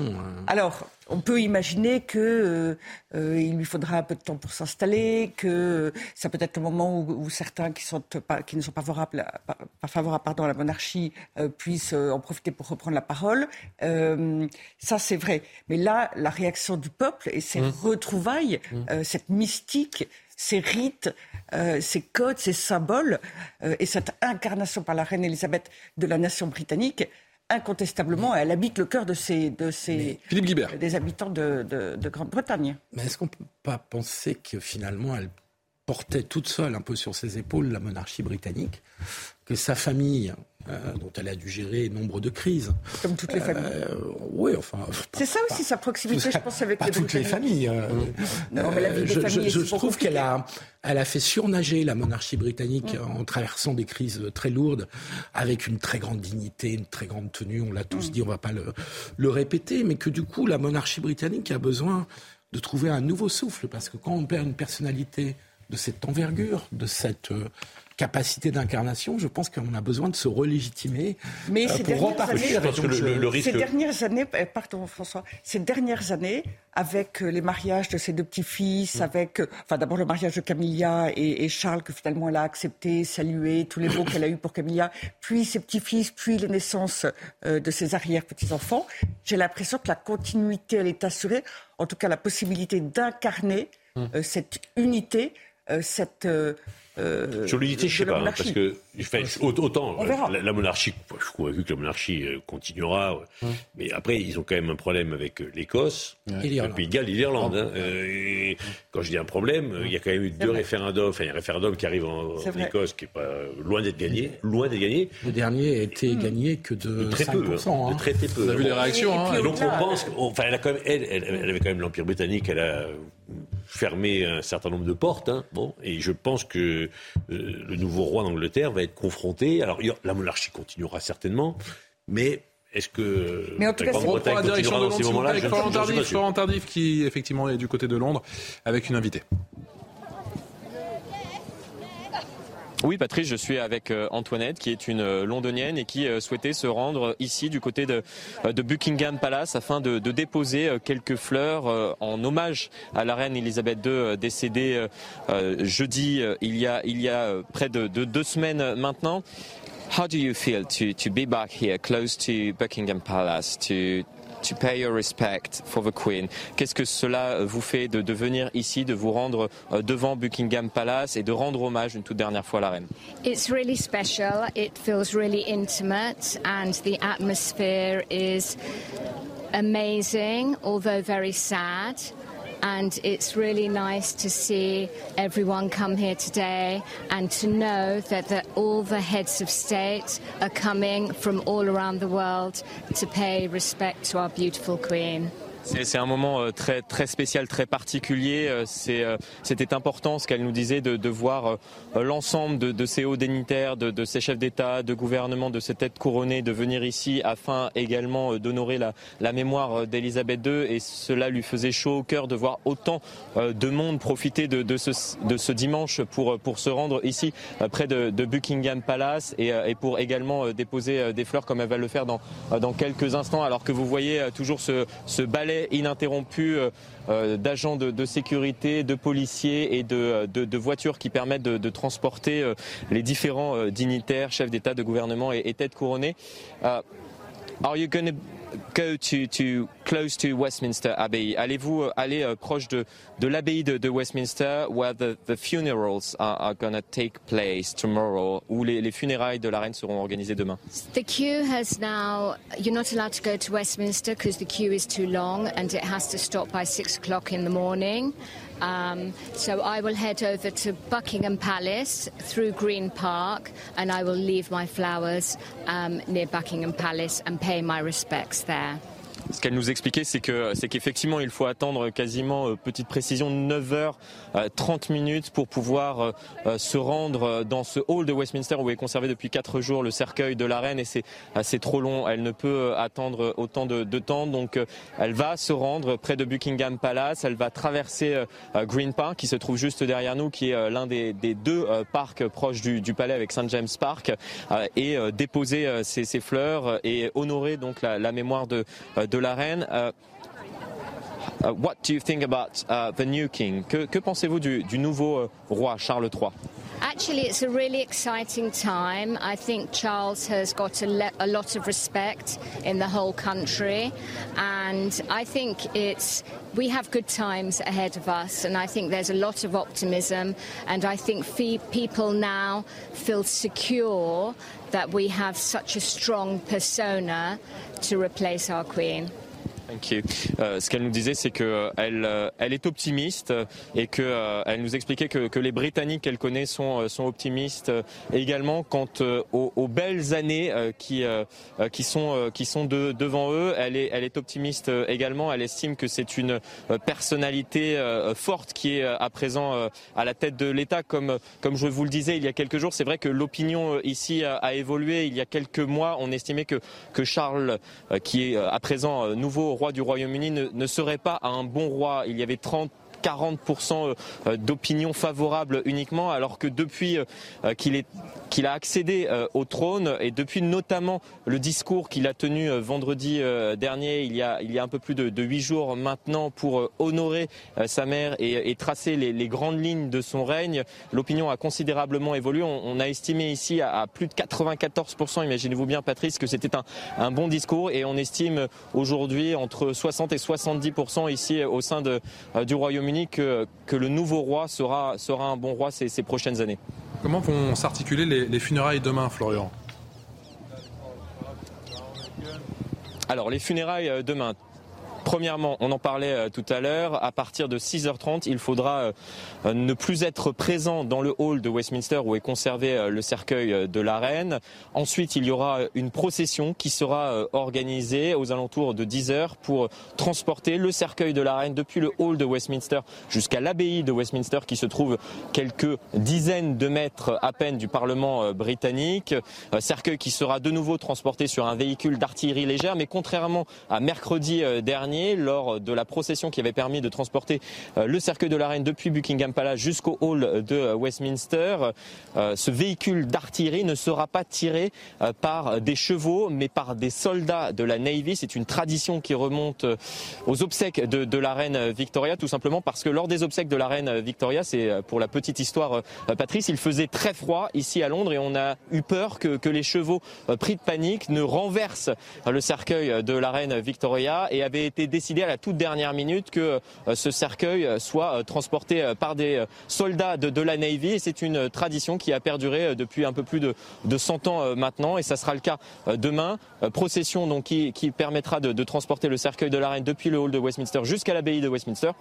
Alors on peut imaginer que euh, euh, il lui faudra un peu de temps pour s'installer, que ça peut être le moment où, certains qui, sont pas, qui ne sont pas favorables, à, pas favorables pardon, à la monarchie euh, puissent en profiter pour reprendre la parole. ça, c'est vrai. Mais là, la réaction du peuple et ses mmh. retrouvailles, mmh. cette mystique, ces rites, ces codes, ces symboles et cette incarnation par la reine Elisabeth de la nation britannique, incontestablement, elle habite le cœur de ces, de ces des habitants de, de, Grande-Bretagne. Mais est-ce qu'on ne peut pas penser que finalement elle portait toute seule un peu sur ses épaules la monarchie britannique, que sa famille euh, dont elle a dû gérer nombre de crises. Comme toutes les familles. Euh, oui, enfin. C'est ça aussi sa proximité, je pense, avec pas toutes les familles. Euh, non, mais la vie je, je, je trouve qu'elle a, elle a fait surnager la monarchie britannique mm. en traversant des crises très lourdes, avec une très grande dignité, une très grande tenue. On l'a tous mm. dit, on va pas le, le répéter, mais que du coup, la monarchie britannique a besoin de trouver un nouveau souffle, parce que quand on perd une personnalité de cette envergure, de cette capacité d'incarnation, je pense qu'on a besoin de se relégitimer Mais ces pour repartir. Années, le, le, risque... Ces dernières années, pardon François, ces dernières années, avec les mariages de ses deux petits-fils, mm. avec, enfin d'abord le mariage de Camilla et, et, Charles que finalement elle a accepté, salué, tous les mots qu'elle a eus pour Camilla, puis ses petits-fils, puis les naissances de ses arrière-petits-enfants, j'ai l'impression que la continuité, elle est assurée, en tout cas la possibilité d'incarner mm. cette unité, cette euh, Sur l'unité, je sais pas, hein, parce que autant la, monarchie, je suis convaincu que la monarchie euh, continuera, mais après ils ont quand même un problème avec euh, l'Écosse, le Pays de Galles et l'Irlande. Hein. quand je dis un problème, il y a quand même eu deux référendums, enfin il y a un référendum qui arrive en, Écosse qui est pas loin d'être gagné, loin d'être gagné. Le dernier a été gagné que de, très 5%, peu, hein. de très très peu. On a vu les réactions. Et, donc on pense, enfin elle a quand même, elle, elle avait quand même l'Empire britannique, elle a fermé un certain nombre de portes. Hein. Bon, et je pense que euh, le nouveau roi d'Angleterre va être confronté. Alors, la monarchie continuera certainement, mais est-ce que mais en tout cas, c'est la direction de Londres, avec Florent Tardif, qui effectivement est du côté de Londres, avec une invitée. Oui, Patrice, je suis avec euh, Antoinette, qui est une euh, londonienne et qui euh, souhaitait se rendre ici du côté de, Buckingham Palace afin de, déposer quelques fleurs en hommage à la reine Elisabeth II décédée jeudi il y a, près de, deux semaines maintenant. How do you feel to, be back here close to Buckingham Palace to pay your respect for the Queen. Qu'est-ce que cela vous fait de, de venir ici, de vous rendre euh, devant Buckingham Palace et de rendre hommage une toute dernière fois à la reine? It's really special. It feels really intimate and the atmosphere is amazing, although very sad. And it's really nice to see everyone come here today and to know that the, all the heads of state are coming from all around the world to pay respect to our beautiful Queen. C'est un moment euh, très très spécial, très particulier. Euh, euh, c'était important ce qu'elle nous disait de, de voir l'ensemble de, de, ces hauts dignitaires, de, de ces chefs d'État, de gouvernement, de ces têtes couronnées, de venir ici afin également d'honorer la, la, mémoire d'Elisabeth II. Et cela lui faisait chaud au cœur de voir autant de monde profiter de, ce, ce dimanche pour, pour se rendre ici près de, Buckingham Palace et, et, pour également déposer des fleurs comme elle va le faire dans, dans quelques instants. Alors que vous voyez toujours ce, ce balai ininterrompu euh, euh, d'agents de, sécurité, de policiers et de, voitures qui permettent de, transporter euh, les différents dignitaires, chefs d'État, de gouvernement et, têtes couronnées. are you to go to, to close to Westminster Abbey? Allez-vous euh, aller euh, proche de, de l'abbaye de, de, Westminster, where the, the funerals are, are going to take place tomorrow, où les, les, funérailles de la reine seront organisées demain. The queue has now. You're not allowed to go to Westminster because the queue is too long and it has to stop by six o'clock in the morning. Um, so I will head over to Buckingham Palace through Green Park and I will leave my flowers um, near Buckingham Palace and pay my respects there. Ce qu'elle nous expliquait, c'est que c'est qu'effectivement, il faut attendre quasiment euh, petite précision 9h30 euh, minutes pour pouvoir euh, se rendre dans ce hall de Westminster où est conservé depuis 4 jours le cercueil de la reine et c'est assez trop long. Elle ne peut attendre autant de, temps, donc elle va se rendre près de Buckingham Palace. Elle va traverser Green Park qui se trouve juste derrière nous, qui est l'un des, deux parcs proches du, palais avec St James Park et déposer ses, fleurs et honorer donc la, mémoire de de la reine. Uh, what do you think about uh, the new king? Que, que pensez-vous du, du, nouveau euh, roi Charles III? Actually, it's a really exciting time. I think Charles has got a, a, lot of respect in the whole country, and I think it's we have good times ahead of us, and I think there's a lot of optimism, and I think people now feel secure that we have such a strong persona to replace our Queen. Euh, ce qu'elle nous disait, c'est qu'elle euh, elle est optimiste et qu'elle euh, nous expliquait que, que, les Britanniques qu'elle connaît sont, sont optimistes également quant aux, aux, belles années qui, qui sont, qui sont de, devant eux. Elle est, elle est optimiste également. Elle estime que c'est une personnalité forte qui est à présent à la tête de l'État. Comme, comme je vous le disais il y a quelques jours, c'est vrai que l'opinion ici a, évolué. Il y a quelques mois, on estimait que, que Charles, qui est à présent nouveau roi du Royaume-Uni ne, ne, serait pas un bon roi. Il y avait 30 40% d'opinion favorable uniquement, alors que depuis qu'il est qu'il a accédé au trône et depuis notamment le discours qu'il a tenu vendredi dernier, il y a il y a un peu plus de huit jours maintenant pour honorer sa mère et, tracer les, grandes lignes de son règne, l'opinion a considérablement évolué. On, a estimé ici à, plus de 94%, imaginez-vous bien Patrice, que c'était un, bon discours et on estime aujourd'hui entre 60 et 70% ici au sein euh, du Royaume-Uni que, que, le nouveau roi sera, sera un bon roi ces, ces prochaines années. Comment vont s'articuler les, les funérailles demain, Florian? Alors les funérailles euh, demain, Premièrement, on en parlait euh, tout à l'heure, à partir de 6h30, il faudra euh, ne plus être présent dans le hall de Westminster où est conservé euh, le cercueil de la reine. Ensuite, il y aura une procession qui sera organisée aux alentours de 10h pour transporter le cercueil de la reine depuis le hall de Westminster jusqu'à l'abbaye de Westminster qui se trouve quelques dizaines de mètres à peine du Parlement britannique. Cercueil qui sera de nouveau transporté sur un véhicule d'artillerie légère, mais contrairement à mercredi dernier, lors de la procession qui avait permis de transporter euh, le cercueil de la reine depuis Buckingham Palace jusqu'au hall de Westminster. Euh, ce véhicule d'artillerie ne sera pas tiré euh, par des chevaux, mais par des soldats de la Navy. C'est une tradition qui remonte aux obsèques de, la reine Victoria, tout simplement parce que lors des obsèques de la reine Victoria, c'est pour la petite histoire, Patrice, il faisait très froid ici à Londres et on a eu peur que, que les chevaux pris de panique ne renversent le cercueil de la reine Victoria et avaient été décidé à la toute dernière minute que euh, ce cercueil euh, soit euh, transporté par des soldats de, la Navy. Et c'est une tradition qui a perduré depuis un peu plus de, de 100 ans maintenant. Et ça sera le cas demain. Procession donc qui, permettra de transporter le cercueil de la reine depuis le hall de Westminster jusqu'à l'abbaye de Westminster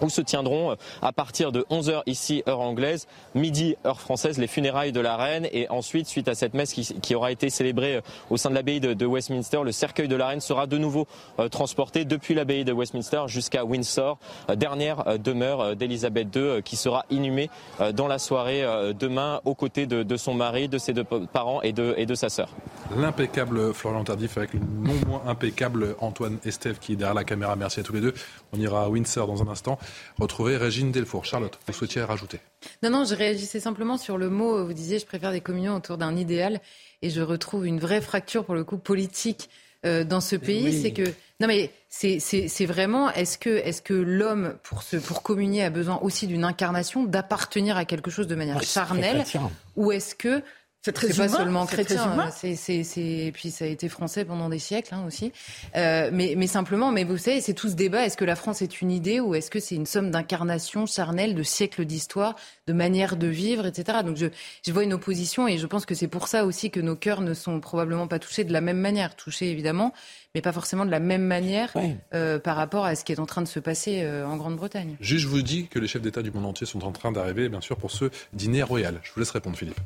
où se tiendront euh, à partir de 11h ici, heure anglaise, midi, heure française, les funérailles de la reine. Et ensuite, suite à cette messe qui, aura été célébrée euh, au sein de l'abbaye de, Westminster, le cercueil de la reine sera de nouveau euh, transporté depuis l'abbaye de Westminster jusqu'à Windsor, dernière demeure d'Elisabeth II, qui sera inhumée dans la soirée demain aux côtés de, son mari, de ses deux parents et de, et de sa sœur. L'impeccable Florian Tardif avec le non moins impeccable Antoine Estève qui est derrière la caméra. Merci à tous les deux. On ira à Windsor dans un instant retrouver Régine Delfour. Charlotte, vous souhaitiez rajouter? Non, non, je réagissais simplement sur le mot, vous disiez, je préfère des communions autour d'un idéal, et je retrouve une vraie fracture, pour le coup, politique euh, dans ce pays. Oui. C'est que, non mais c'est vraiment, est-ce que, est -ce que l'homme, pour, se, pour communier, a besoin aussi d'une incarnation, d'appartenir à quelque chose de manière oui, charnelle, ou est-ce que c'est très pas humain, seulement chrétien, c'est et puis ça a été français pendant des siècles hein, aussi. Euh, mais, mais simplement, mais vous savez, c'est tout ce débat. Est-ce que la France est une idée ou est-ce que c'est une somme d'incarnation charnelle de siècles d'histoire, de manière de vivre, etc. Donc je, je vois une opposition et je pense que c'est pour ça aussi que nos cœurs ne sont probablement pas touchés de la même manière, touchés évidemment, mais pas forcément de la même manière euh, par rapport à ce qui est en train de se passer euh, en Grande-Bretagne. Juste, je vous dis que les chefs d'État du monde entier sont en train d'arriver, bien sûr, pour ce dîner royal. Je vous laisse répondre, Philippe.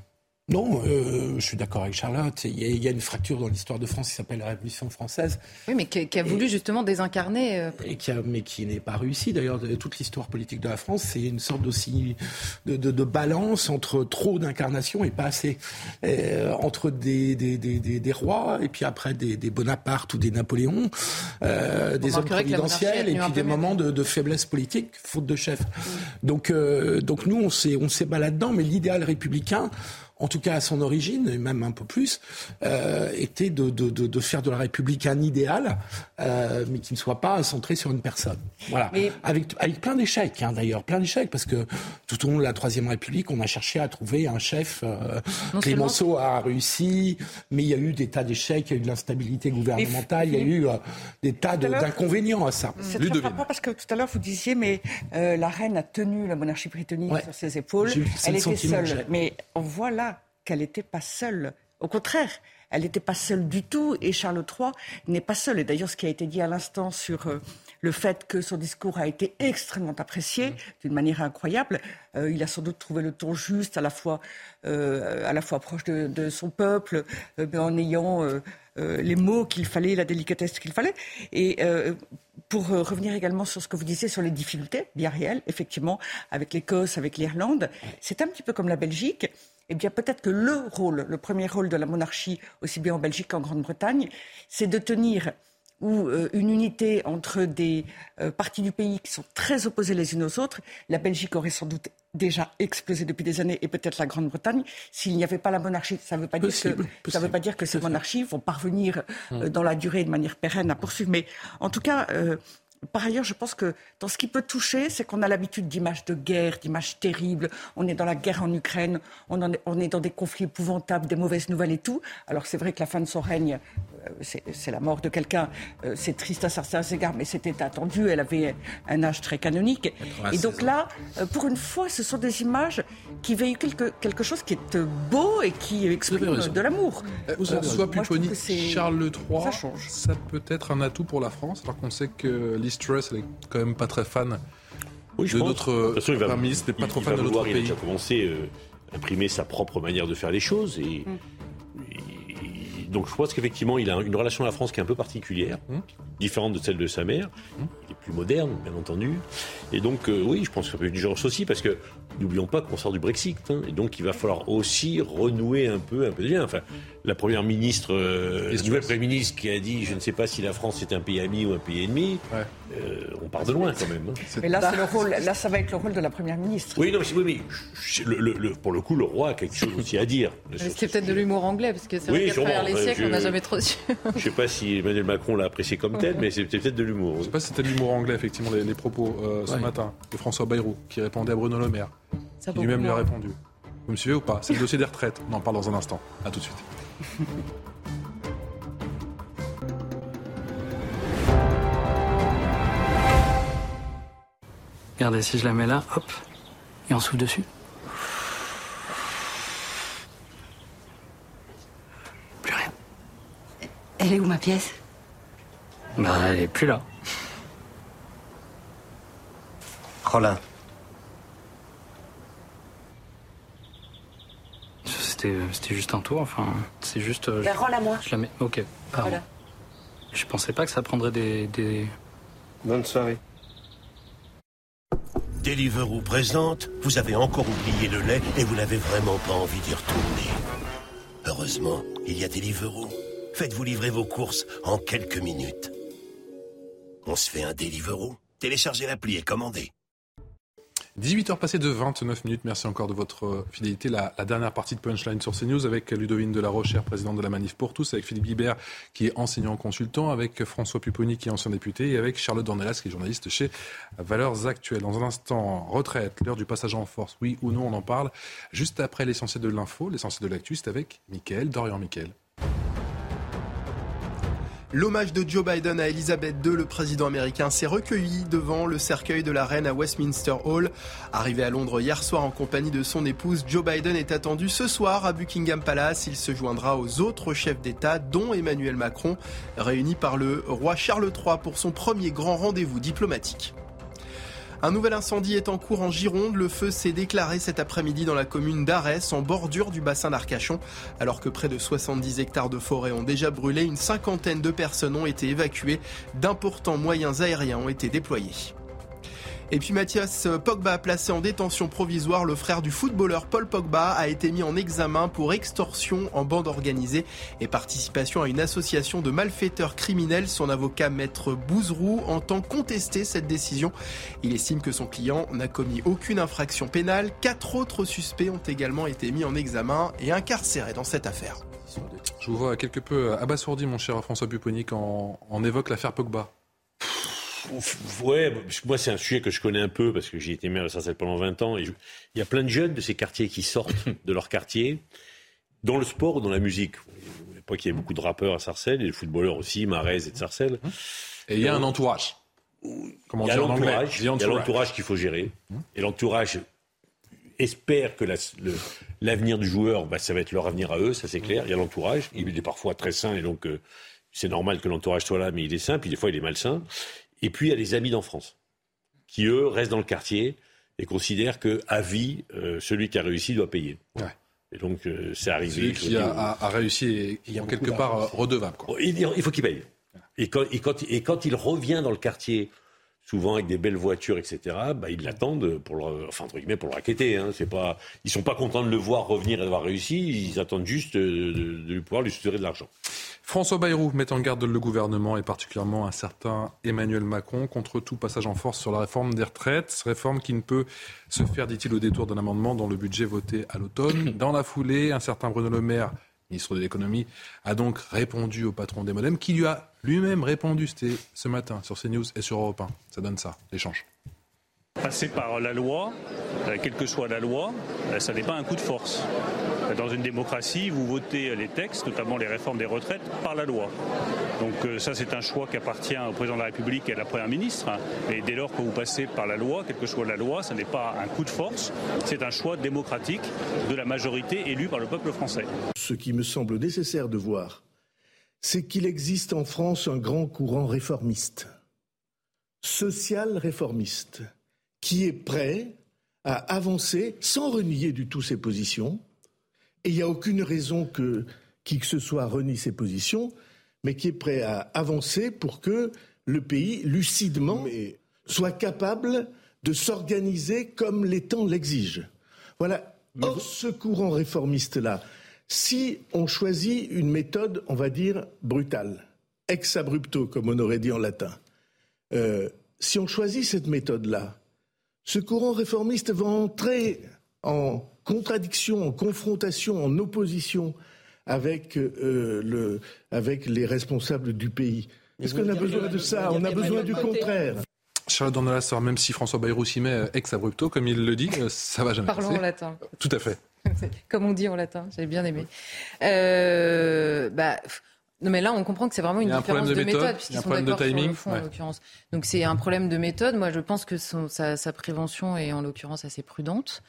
Non, euh, je suis d'accord avec Charlotte. Il y, a, il y, a, une fracture dans l'histoire de France qui s'appelle la Révolution française. Oui, mais qui, qui a voulu et, justement désincarner. Euh... Et qui a, mais qui n'est pas réussi. D'ailleurs, toute l'histoire politique de la France, c'est une sorte aussi de, de, de, balance entre trop d'incarnation et pas assez. Euh, entre des, des, des, des, rois et puis après des, Bonaparte ou des Napoléons, euh, des hommes providentiels et puis des moments de, de, faiblesse politique, faute de chef. Mmh. Donc, euh, donc nous, on s'est, on s'est là-dedans, mais l'idéal républicain en tout cas à son origine, et même un peu plus, euh, était de, de, de, de, faire de la République un idéal, euh, mais qui ne soit pas centré sur une personne. Voilà. Mais... Avec, avec plein d'échecs, hein, d'ailleurs, plein d'échecs, parce que tout au long de la Troisième République, on a cherché à trouver un chef. Euh, Clémenceau a réussi, mais il y a eu des tas d'échecs, il y a eu de l'instabilité gouvernementale, il y a eu euh, des tas d'inconvénients à ça. C'est très frappant parce que tout à l'heure, vous disiez, mais euh, la reine a tenu la monarchie britannique ouais. sur ses épaules. Elle était seule. Mais voilà qu'elle n'était pas seule. Au contraire, elle n'était pas seule du tout et Charles III n'est pas seul. Et d'ailleurs, ce qui a été dit à l'instant sur euh, le fait que son discours a été extrêmement apprécié mmh. d'une manière incroyable, euh, il a sans doute trouvé le ton juste, à la fois, euh, à la fois proche de, de son peuple, mais en ayant les mots qu'il fallait, la délicatesse qu'il fallait. Et pour revenir également sur ce que vous disiez sur les difficultés bien réelles, effectivement, avec l'Écosse, avec l'Irlande, c'est un petit peu comme la Belgique eh bien peut-être que le rôle, le premier rôle de la monarchie, aussi bien en Belgique qu'en Grande-Bretagne, c'est de tenir ou euh, une unité entre des euh, parties du pays qui sont très opposées les unes aux autres, la Belgique aurait sans doute déjà explosé depuis des années et peut-être la Grande-Bretagne s'il n'y avait pas la monarchie. Ça ne veut pas dire que ça veut pas dire que ces monarchies vont parvenir euh, dans la durée de manière pérenne à poursuivre. Mais en tout cas, par ailleurs, je pense que dans ce qui peut toucher, c'est qu'on a l'habitude d'images de guerre, d'images terribles. On est dans la guerre en Ukraine, on, est, dans des conflits épouvantables, des mauvaises nouvelles et tout. Alors c'est vrai que la fin de son règne, c'est la mort de quelqu'un. Euh, c'est triste à certains égards, mais c'était attendu. Elle avait un âge très canonique. Et donc là, euh, pour une fois, ce sont des images qui véhiculent quelque, chose qui est beau et qui exprime de l'amour. Soit Pupponi, Charles III, ça, change. ça peut être un atout pour la France, alors qu'on sait que Liz Truss, elle est quand même pas très fan oui, de notre Premier ministre, n'est pas trop fan de notre pays. Il a déjà commencé à imprimer sa propre manière de faire les choses et. Mm donc je pense qu'effectivement, il a une relation à la France qui est un peu particulière, mmh. différente de celle de sa mère. Mmh. Il est plus moderne, bien entendu. Et donc, euh, oui, je pense que ça peut être du genre aussi, parce que n'oublions pas qu'on sort du Brexit. Hein, et donc, il va falloir aussi renouer un peu, un peu de lien. Enfin, la première ministre, euh, la nouvelle première ministre qui a dit, je ne sais pas si la France est un pays ami ou un pays ennemi. Euh, on part de loin quand même. Hein. Mais là, le rôle, là, ça va être le rôle de la première ministre. Oui, non, mais, oui, le, pour le coup, le roi a quelque chose aussi à dire. C'est peut-être de l'humour anglais, parce que c'est vrai qu'à travers les siècles, on n'a jamais trop su. je ne sais pas si Emmanuel Macron l'a apprécié comme tel, mais c'est peut-être de l'humour. Je ne sais pas si c'était de l'humour anglais, effectivement, les, propos euh, ce matin de François Bayrou, qui répondait à Bruno Le Maire. Lui-même lui a répondu. Vous me suivez ou pas? C'est le dossier des retraites. On en parle dans un instant. A tout de suite. Regardez, si je la mets là, hop, et on souffle dessus. Plus rien. Elle est où ma pièce? Bah, elle est plus là. Roland. C'était, c'était juste un tour, enfin, c'est juste. Euh, ben, rends-la moi. Je la mets. Ok. Voilà. Je pensais pas que ça prendrait des. des... Bonne soirée. Deliveroo présente, vous avez encore oublié le lait et vous n'avez vraiment pas envie d'y retourner. Heureusement, il y a Deliveroo. Faites-vous livrer vos courses en quelques minutes. On se fait un Deliveroo Téléchargez l'appli et commandez. 18h passées de 29 minutes. Merci encore de votre euh, fidélité. La, dernière partie de Punchline sur CNews avec Ludovine Delarochère, présidente de la Manif pour tous, avec Philippe Guibert, qui est enseignant consultant, avec François Pupponi, qui est ancien député, et avec Charlotte Dornelas, qui est journaliste chez Valeurs Actuelles. Dans un instant, retraite, l'heure du passage en force, oui ou non, on en parle. Juste après l'essentiel de l'info, l'essentiel de l'actu, c'est avec Mickaël, Dorian Mickaël. L'hommage de Joe Biden à Elizabeth II, le président américain, s'est recueilli devant le cercueil de la reine à Westminster Hall. Arrivé à Londres hier soir en compagnie de son épouse, Joe Biden est attendu ce soir à Buckingham Palace. Il se joindra aux autres chefs d'État, dont Emmanuel Macron, réunis par le roi Charles III pour son premier grand rendez-vous diplomatique. Un nouvel incendie est en cours en Gironde. Le feu s'est déclaré cet après-midi dans la commune d'Arès, en bordure du bassin d'Arcachon. Alors que près de 70 hectares de forêt ont déjà brûlé, une cinquantaine de personnes ont été évacuées. D'importants moyens aériens ont été déployés. Et puis Mathias Pogba, placé en détention provisoire, le frère du footballeur Paul Pogba, a été mis en examen pour extorsion en bande organisée et participation à une association de malfaiteurs criminels. Son avocat Maître Bouzrou entend contester cette décision. Il estime que son client n'a commis aucune infraction pénale. Quatre autres suspects ont également été mis en examen et incarcérés dans cette affaire. Je vous vois quelque peu abasourdi, mon cher François Pupponi, quand on évoque l'affaire Pogba. Ouais, moi c'est un sujet que je connais un peu parce que j'ai été maire de Sarcelles pendant 20 ans et il y a plein de jeunes de ces quartiers qui sortent de leur quartier dans le sport ou dans la musique. Pas qu'il y ait beaucoup de rappeurs à Sarcelles et de footballeurs aussi, Marez et de Sarcelles. Et il y a un entourage. Comment il y a l'entourage, il y a l'entourage qu'il faut gérer. Et l'entourage espère que l'avenir du joueur, bah, ça va être leur avenir à eux, ça c'est clair. Il y a l'entourage, il est parfois très sain et donc euh, c'est normal que l'entourage soit là, mais il est sain, puis des fois il est malsain. Et puis il y a les amis d'enfance, qui eux restent dans le quartier et considèrent que à vie, euh, celui qui a réussi doit payer. Et donc euh, c'est arrivé. Celui qui a, réussi est en quelque part redevable. Il, faut qu'il paye. Et quand, et, quand, il revient dans le quartier, souvent avec des belles voitures, etc., bah, ils l'attendent pour le, enfin, entre guillemets, pour le raqueter. Hein. C'est pas, ils sont pas contents de le voir revenir et d'avoir réussi. Ils attendent juste de, de pouvoir lui soutirer de l'argent. François Bayrou met en garde le gouvernement et particulièrement un certain Emmanuel Macron contre tout passage en force sur la réforme des retraites. Réforme qui ne peut se faire, dit-il, au détour d'un amendement dans le budget voté à l'automne. Dans la foulée, un certain Bruno Le Maire ministre de l'économie, a donc répondu au patron des modems, qui lui a lui-même répondu, ce matin sur CNews et sur Europe 1. Ça donne ça, l'échange. Passer par la loi, euh, quelle que soit la loi, euh, ça n'est pas un coup de force. Dans une démocratie, vous votez les textes, notamment les réformes des retraites, par la loi. Donc euh, ça, c'est un choix qui appartient au président de la République et à la Première ministre. Et dès lors que vous passez par la loi, quelle que soit la loi, ce n'est pas un coup de force, c'est un choix démocratique de la majorité élue par le peuple français. Ce qui me semble nécessaire de voir, c'est qu'il existe en France un grand courant réformiste, social réformiste qui est prêt à avancer sans renier du tout ses positions. Et il n'y a aucune raison que qui que ce soit renie ses positions, mais qui est prêt à avancer pour que le pays, lucidement, soit capable de s'organiser comme les temps l'exigent. Voilà. Or, ce courant réformiste-là, si on choisit une méthode, on va dire, brutale, ex abrupto, comme on aurait dit en latin, euh, si on choisit cette méthode-là, ce courant réformiste va entrer en contradiction, en confrontation, en opposition avec, euh, le, avec les responsables du pays. Est-ce qu'on a besoin de ça On a besoin du contraire. Charlotte Dornelas, même si François Bayrou s'y met euh, ex abrupto, comme il le dit, euh, ça va jamais Parlons en latin. Tout à fait. comme on dit en latin, j'avais bien aimé. bah, non, mais là, on comprend que c'est vraiment une différence de, méthode, puisqu'ils sont d'accord sur le fond, en l'occurrence. Donc, c'est un problème de méthode. Moi, je pense que son, sa, sa, prévention est, en l'occurrence, assez prudente.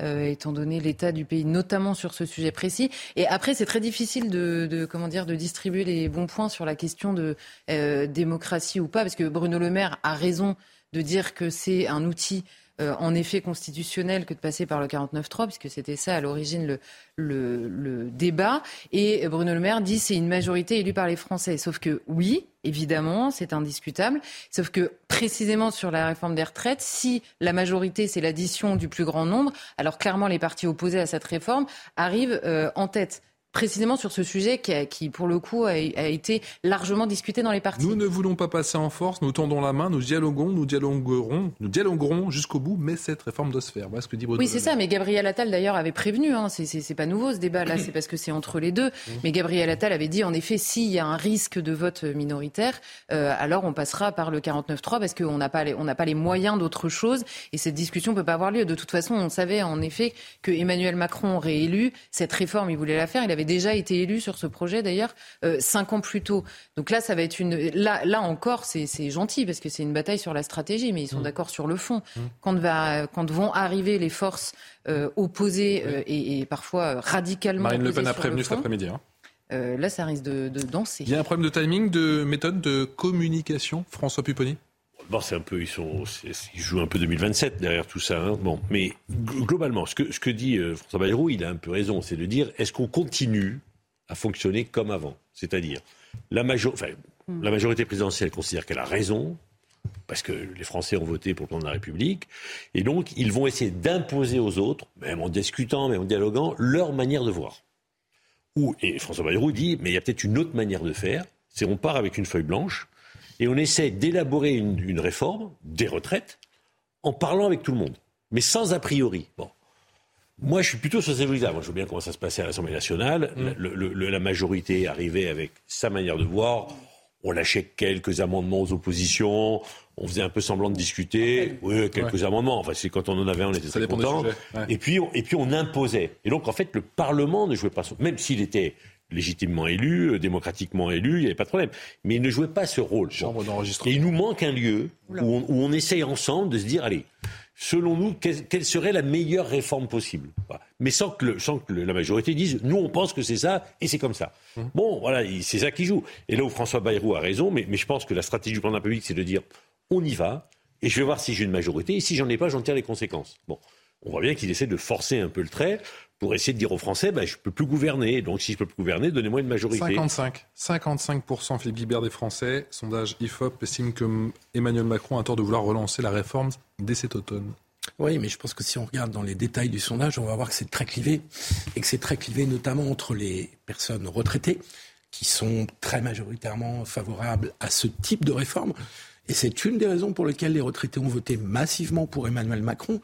Euh, étant donné l'état du pays, notamment sur ce sujet précis. Et après, c'est très difficile de, de, comment dire, de distribuer les bons points sur la question de euh, démocratie ou pas, parce que Bruno Le Maire a raison de dire que c'est un outil euh, en effet constitutionnel que de passer par le 49-3, puisque c'était ça à l'origine le, le, le, débat. Et Bruno Le Maire dit c'est une majorité élue par les Français. Sauf que oui, évidemment, c'est indiscutable. Sauf que précisément sur la réforme des retraites, si la majorité c'est l'addition du plus grand nombre, alors clairement les partis opposés à cette réforme arrivent euh, en tête précisément sur ce sujet qui, pour le coup, a, été largement discuté dans les partis. Nous ne voulons pas passer en force, nous tendons la main, nous dialoguons, nous dialoguerons, nous dialoguerons jusqu'au bout, mais cette réforme doit se faire. Voilà ce que dit Bruno Oui, c'est ça, mais Gabriel Attal d'ailleurs avait prévenu, hein, c'est pas nouveau ce débat là, c'est parce que c'est entre les deux, mais Gabriel Attal avait dit en effet, s'il y a un risque de vote minoritaire, euh, alors on passera par le 49-3 parce qu'on n'a pas, les, pas les moyens d'autre chose. Et cette discussion ne peut pas avoir lieu. De toute façon, on savait en effet que Emmanuel Macron réélu, cette réforme, il voulait la faire, il avait déjà été élu sur ce projet d'ailleurs euh, cinq ans plus tôt. Donc là, ça va être une. Là, là encore, c'est gentil parce que c'est une bataille sur la stratégie, mais ils sont mmh. d'accord sur le fond. Mmh. Quand, va, quand vont arriver les forces euh, opposées euh, et, parfois radicalement. Marine Le Pen a prévenu cet après-midi. Hein. là, ça risque de, danser. Il y a un problème de timing, de méthode, de communication. François Pupponi? Bon, c'est un peu, ils, sont, ils jouent un peu 2027 derrière tout ça. Hein. Bon, mais globalement, ce que, ce que dit François Bayrou, il a un peu raison, c'est de dire est-ce qu'on continue à fonctionner comme avant? C'est-à-dire, la, hmm. la majorité présidentielle considère qu'elle a raison, parce que les Français ont voté pour le plan de la République, et donc ils vont essayer d'imposer aux autres, même en discutant, même en dialoguant, leur manière de voir. Ou, et François Bayrou dit, mais il y a peut-être une autre manière de faire, c'est on part avec une feuille blanche, et on essaie d'élaborer une, réforme des retraites en parlant avec tout le monde, mais sans a priori. Bon. Moi, je suis plutôt sur ces Moi, je vois bien comment ça se passait à l'Assemblée nationale. Mm. la majorité arrivait avec sa manière de voir. On lâchait quelques amendements aux oppositions. On faisait un peu semblant de discuter. Oui, quelques amendements. Enfin, c'est quand on en avait un, on était très content. Et puis, on, et puis, on imposait. Et donc, en fait, le Parlement ne jouait pas son... Même s'il était légitimement élu, euh, démocratiquement élu, il n'y avait pas de problème. Mais il ne jouait pas ce rôle. Et il nous manque un lieu où on, où on essaye ensemble de se dire, allez, selon nous, quelle, serait la meilleure réforme possible? Mais sans que, la majorité dise, nous on pense que c'est ça et c'est comme ça. Hum. Bon, voilà, c'est ça qui joue. Et là où François Bayrou a raison, mais, je pense que la stratégie du plan d'un c'est de dire, on y va, et je vais voir si j'ai une majorité, et si j'en ai pas, j'en tire les conséquences. Bon. On voit bien qu'il essaie de forcer un peu le trait pour essayer de dire aux Français, ben, je ne peux plus gouverner. Donc si je ne peux plus gouverner, donnez-moi une majorité. 55. 55% Philippe Guibert des Français. Sondage IFOP estime que Emmanuel Macron a tort de vouloir relancer la réforme dès cet automne. Oui, mais je pense que si on regarde dans les détails du sondage, on va voir que c'est très clivé. Et que c'est très clivé notamment entre les personnes retraitées, qui sont très majoritairement favorables à ce type de réforme. Et c'est une des raisons pour lesquelles les retraités ont voté massivement pour Emmanuel Macron.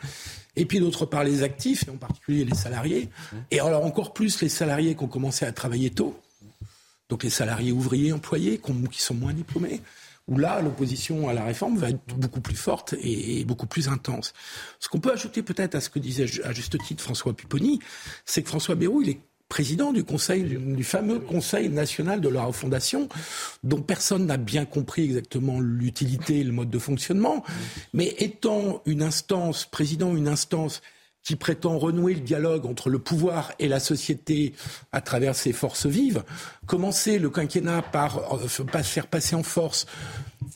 Et puis d'autre part, les actifs, et en particulier les salariés. Et alors encore plus les salariés qui ont commencé à travailler tôt. Donc les salariés ouvriers employés qui sont moins diplômés où là, l'opposition à la réforme va être beaucoup plus forte et, beaucoup plus intense. Ce qu'on peut ajouter peut-être à ce que disait à juste titre François Pupponi, c'est que François Bayrou, il est président du conseil, du, fameux Conseil national de la refondation, dont personne n'a bien compris exactement l'utilité et le mode de fonctionnement. Mais étant une instance, président une instance qui prétend renouer le dialogue entre le pouvoir et la société à travers ses forces vives, commencer le quinquennat par euh, faire passer en force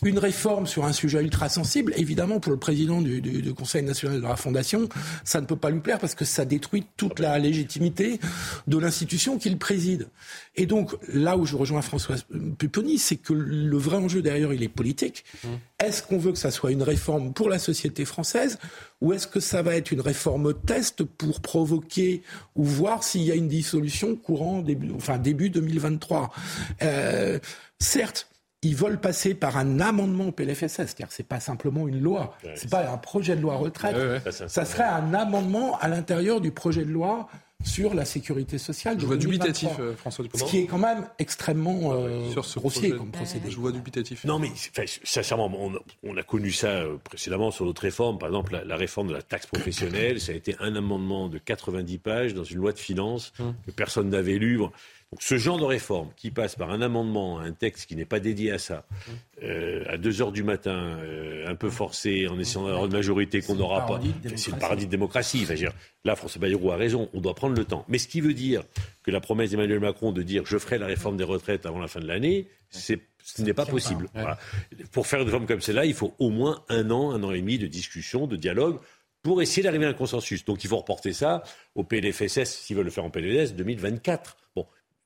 une réforme sur un sujet ultra sensible, évidemment, pour le président du, Conseil national de la Fondation, ça ne peut pas lui plaire parce que ça détruit toute la légitimité de l'institution qu'il préside. Et donc, là où je rejoins François Pupponi, c'est que le vrai enjeu derrière, il est politique. Mmh. Est-ce qu'on veut que ça soit une réforme pour la société française ou est-ce que ça va être une réforme test pour provoquer ou voir s'il y a une dissolution courant début, enfin début 2023 euh, Certes, ils veulent passer par un amendement au PLFSS, c'est-à-dire c'est pas simplement une loi, c'est pas un projet de loi retraite, ça, serait un amendement à l'intérieur du projet de loi sur la sécurité sociale. Je vois dubitatif, euh, François Dupont. Ce qui est quand même extrêmement euh, grossier comme procédé. Je vois dubitatif. Non, mais sincèrement, on, a connu ça euh, précédemment sur d'autres réformes. Par exemple, la, réforme de la taxe professionnelle, ça a été un amendement de 90 pages dans une loi de finances hum. que personne n'avait lu ce genre de réforme qui passe par un amendement, un texte qui n'est pas dédié à ça, euh, à 2 heures du matin, euh, un peu forcé, en essayant d'avoir une majorité qu'on n'aura pas, c'est le paradis de démocratie. Enfin, là, François Bayrou a raison, on doit prendre le temps. Mais ce qui veut dire que la promesse d'Emmanuel Macron de dire je ferai la réforme des retraites avant la fin de l'année, ce n'est pas possible. Pour faire une réforme comme celle-là, il faut au moins un an, un an et demi de discussion, de dialogue pour essayer d'arriver à un consensus. Donc il faut reporter ça au PLFSS, s'ils veulent le faire en PLFSS, 2024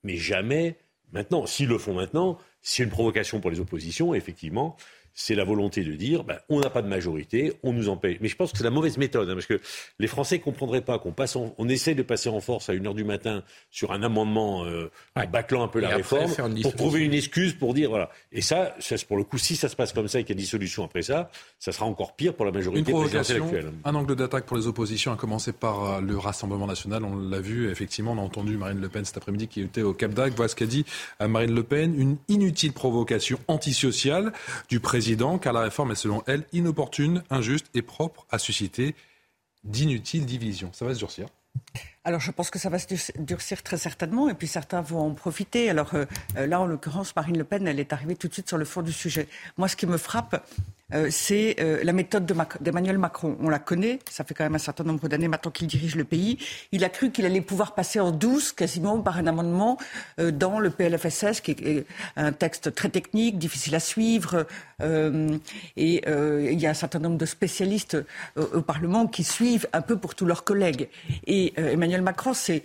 mais jamais maintenant. S'ils le font maintenant, c'est une provocation pour les oppositions, effectivement c'est la volonté de dire ben, on n'a pas de majorité, on nous empêche. Mais je pense que c'est la mauvaise méthode, hein, parce que les Français ne comprendraient pas qu'on passe on essaie de passer en force à 1h du matin sur un amendement euh, bâclant un peu la réforme pour trouver une excuse pour dire voilà. Et ça, ça, pour le coup, si ça se passe comme ça et qu'il y a dissolution après ça, ça sera encore pire pour la majorité présidentielle actuelle. Un angle d'attaque pour les oppositions, a commencé par euh, le Rassemblement national. On l'a vu, effectivement, on a entendu Marine Le Pen cet après-midi qui était au Cap d'Agde. Voilà ce qu'a dit euh, Marine Le Pen, une inutile provocation antisociale du président car la réforme est selon elle inopportune, injuste et propre à susciter d'inutiles divisions. Ça va se durcir alors je pense que ça va se durcir très certainement et puis certains vont en profiter. Alors euh, là, en l'occurrence, Marine Le Pen, elle est arrivée tout de suite sur le fond du sujet. Moi, ce qui me frappe, euh, c'est euh, la méthode d'Emmanuel Macron. On la connaît, ça fait quand même un certain nombre d'années maintenant qu'il dirige le pays. Il a cru qu'il allait pouvoir passer en douce, quasiment par un amendement euh, dans le PLFSS, qui est un texte très technique, difficile à suivre. et il y a un certain nombre de spécialistes au Parlement qui suivent un peu pour tous leurs collègues. Et Emmanuel Macron, c'est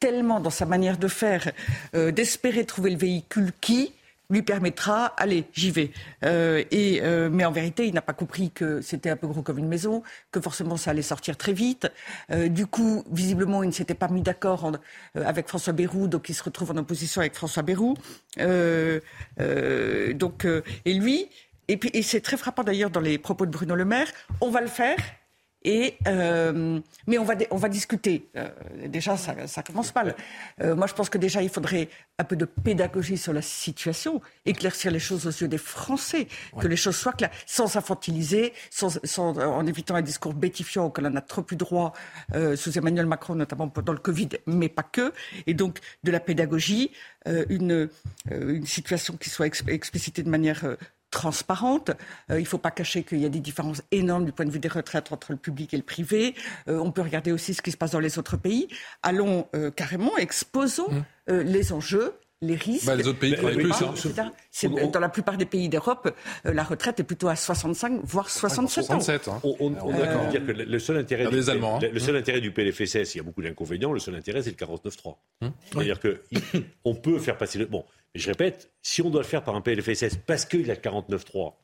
tellement dans sa manière de faire, d'espérer trouver le véhicule qui, lui permettra, allez, j'y vais. Euh, euh, mais en vérité, il n'a pas compris que c'était un peu gros comme une maison, que forcément ça allait sortir très vite. Euh, du coup, visiblement, il ne s'était pas mis d'accord avec François Bayrou, donc il se retrouve en opposition avec François Bayrou. donc, et lui, et c'est très frappant d'ailleurs dans les propos de Bruno Le Maire, on va le faire, et, euh, mais on va, on va discuter. Euh, déjà, ça, ça commence mal. Euh, moi, je pense que déjà, il faudrait un peu de pédagogie sur la situation, éclaircir les choses aux yeux des Français, que les choses soient claires, sans infantiliser, sans, sans, en évitant un discours bétifiant auquel on a trop eu droit sous Emmanuel Macron, notamment pendant le Covid, mais pas que. Et donc, de la pédagogie, une, une situation qui soit explicitée de manière transparente. Euh, il ne faut pas cacher qu'il y a des différences énormes du point de vue des retraites entre le public et le privé. Euh, on peut regarder aussi ce qui se passe dans les autres pays. Allons euh, carrément, exposons mmh. les enjeux les risques. Bah, les autres pays travaillent plus. Hein. Dans la plupart des pays d'Europe, euh, la retraite est plutôt à 65, voire 67 ans. Hein. On, on, euh... dire que le seul intérêt, du, Allemands, hein. le seul intérêt du PLFSS, il y a beaucoup d'inconvénients, le seul intérêt, c'est le 49.3. Hum. C'est-à-dire qu'on peut faire passer le... Bon, mais je répète, si on doit le faire par un PLFSS parce qu'il y a le 49.3,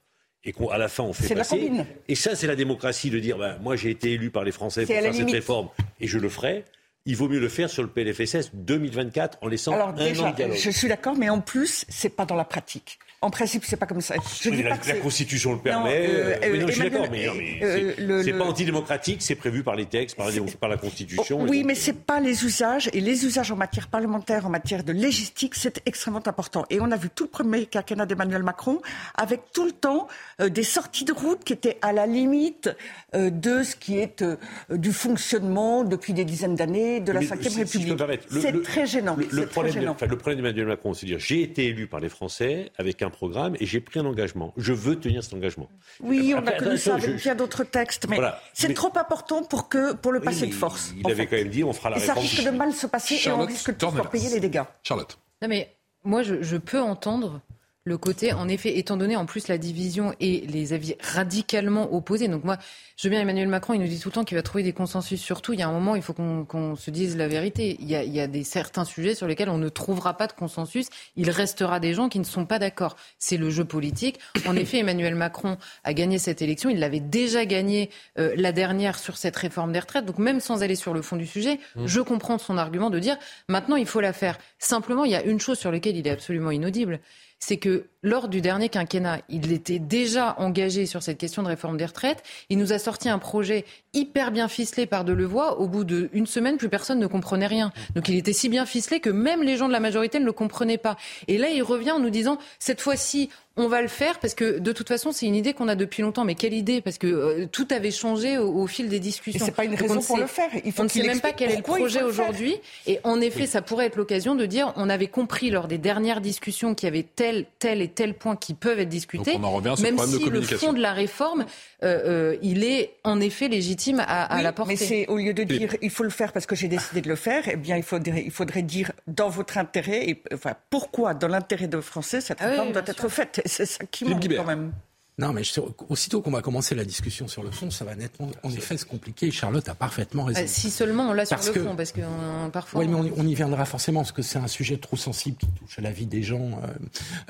et qu'à la fin on fait passer. Et ça, c'est la démocratie de dire, ben, moi j'ai été élu par les Français pour faire cette réforme et je le ferai il vaut mieux le faire sur le PLFSS 2024 en laissant Alors, un déjà, an de dialogue. Je suis d'accord, mais en plus, c'est pas dans la pratique. En principe, c'est pas comme ça. Je dis la, pas la Constitution le permet. Non, euh, euh, non je suis d'accord, mais, mais euh, c'est pas antidémocratique, c'est prévu par les textes, par, la, par la Constitution. Oh, oui, mais c'est pas les usages et les usages en matière parlementaire, en matière de légistique, c'est extrêmement important. Et on a vu tout le premier quinquennat d'Emmanuel Macron avec tout le temps euh, des sorties de route qui étaient à la limite euh, de ce qui est euh, du fonctionnement depuis des dizaines d'années de la Ve République. c'est très gênant. Le, problème, gênant. le problème d'Emmanuel Macron, c'est de dire j'ai été élu par les Français avec un programme et j'ai pris un engagement. Je veux tenir cet engagement. Oui, on a connu ça avec bien d'autres textes, mais c'est trop important pour, que, pour le passer de force. Il avait quand même dit on fera la et réforme. Ça risque de mal se passer et on risque de pouvoir payer les dégâts. Charlotte. Non mais moi je, je peux entendre le côté, en effet, étant donné en plus la division et les avis radicalement opposés. Donc moi, je veux bien Emmanuel Macron, il nous dit tout le temps qu'il va trouver des consensus sur tout. Il y a un moment, il faut qu'on se dise la vérité. Il y, a, il y a des certains sujets sur lesquels on ne trouvera pas de consensus. Il restera des gens qui ne sont pas d'accord. C'est le jeu politique. En effet, Emmanuel Macron a gagné cette élection. Il l'avait déjà gagné euh, la dernière sur cette réforme des retraites. Donc même sans aller sur le fond du sujet, mmh. je comprends son argument de dire maintenant il faut la faire. Simplement, il y a une chose sur laquelle il est absolument inaudible c'est que lors du dernier quinquennat, il était déjà engagé sur cette question de réforme des retraites. Il nous a sorti un projet hyper bien ficelé par Delevoye. Au bout d'une semaine, plus personne ne comprenait rien. Donc il était si bien ficelé que même les gens de la majorité ne le comprenaient pas. Et là, il revient en nous disant, cette fois-ci, on va le faire parce que de toute façon, c'est une idée qu'on a depuis longtemps. Mais quelle idée? Parce que euh, tout avait changé au, fil des discussions. C'est pas une raison pour le faire. Il faut on ne sait même pas quel est le projet aujourd'hui. Et en effet, ça pourrait être l'occasion de dire on avait compris lors des dernières discussions qu'il y avait tel, tel et tel point qui peuvent être discutés. Donc on en revient sur même si le fond de la réforme, euh, euh, il est en effet légitime à, à oui, la porter. Mais c'est au lieu de dire il faut le faire parce que j'ai décidé de le faire, eh bien il faudrait, il faudrait dire dans votre intérêt et enfin pourquoi dans l'intérêt de Français cette ah réforme oui, doit être sûr. faite? C'est ça qui manque quand même. Non, mais je, aussitôt qu'on va commencer la discussion sur le fond, ça va nettement, en effet, se compliquer. Charlotte a parfaitement raison. Euh, si seulement on l'a sur Parce le que- fond, parce que euh, parfois. Oui, mais on, on y viendra forcément parce que c'est un sujet trop sensible qui touche à la vie des gens. euh,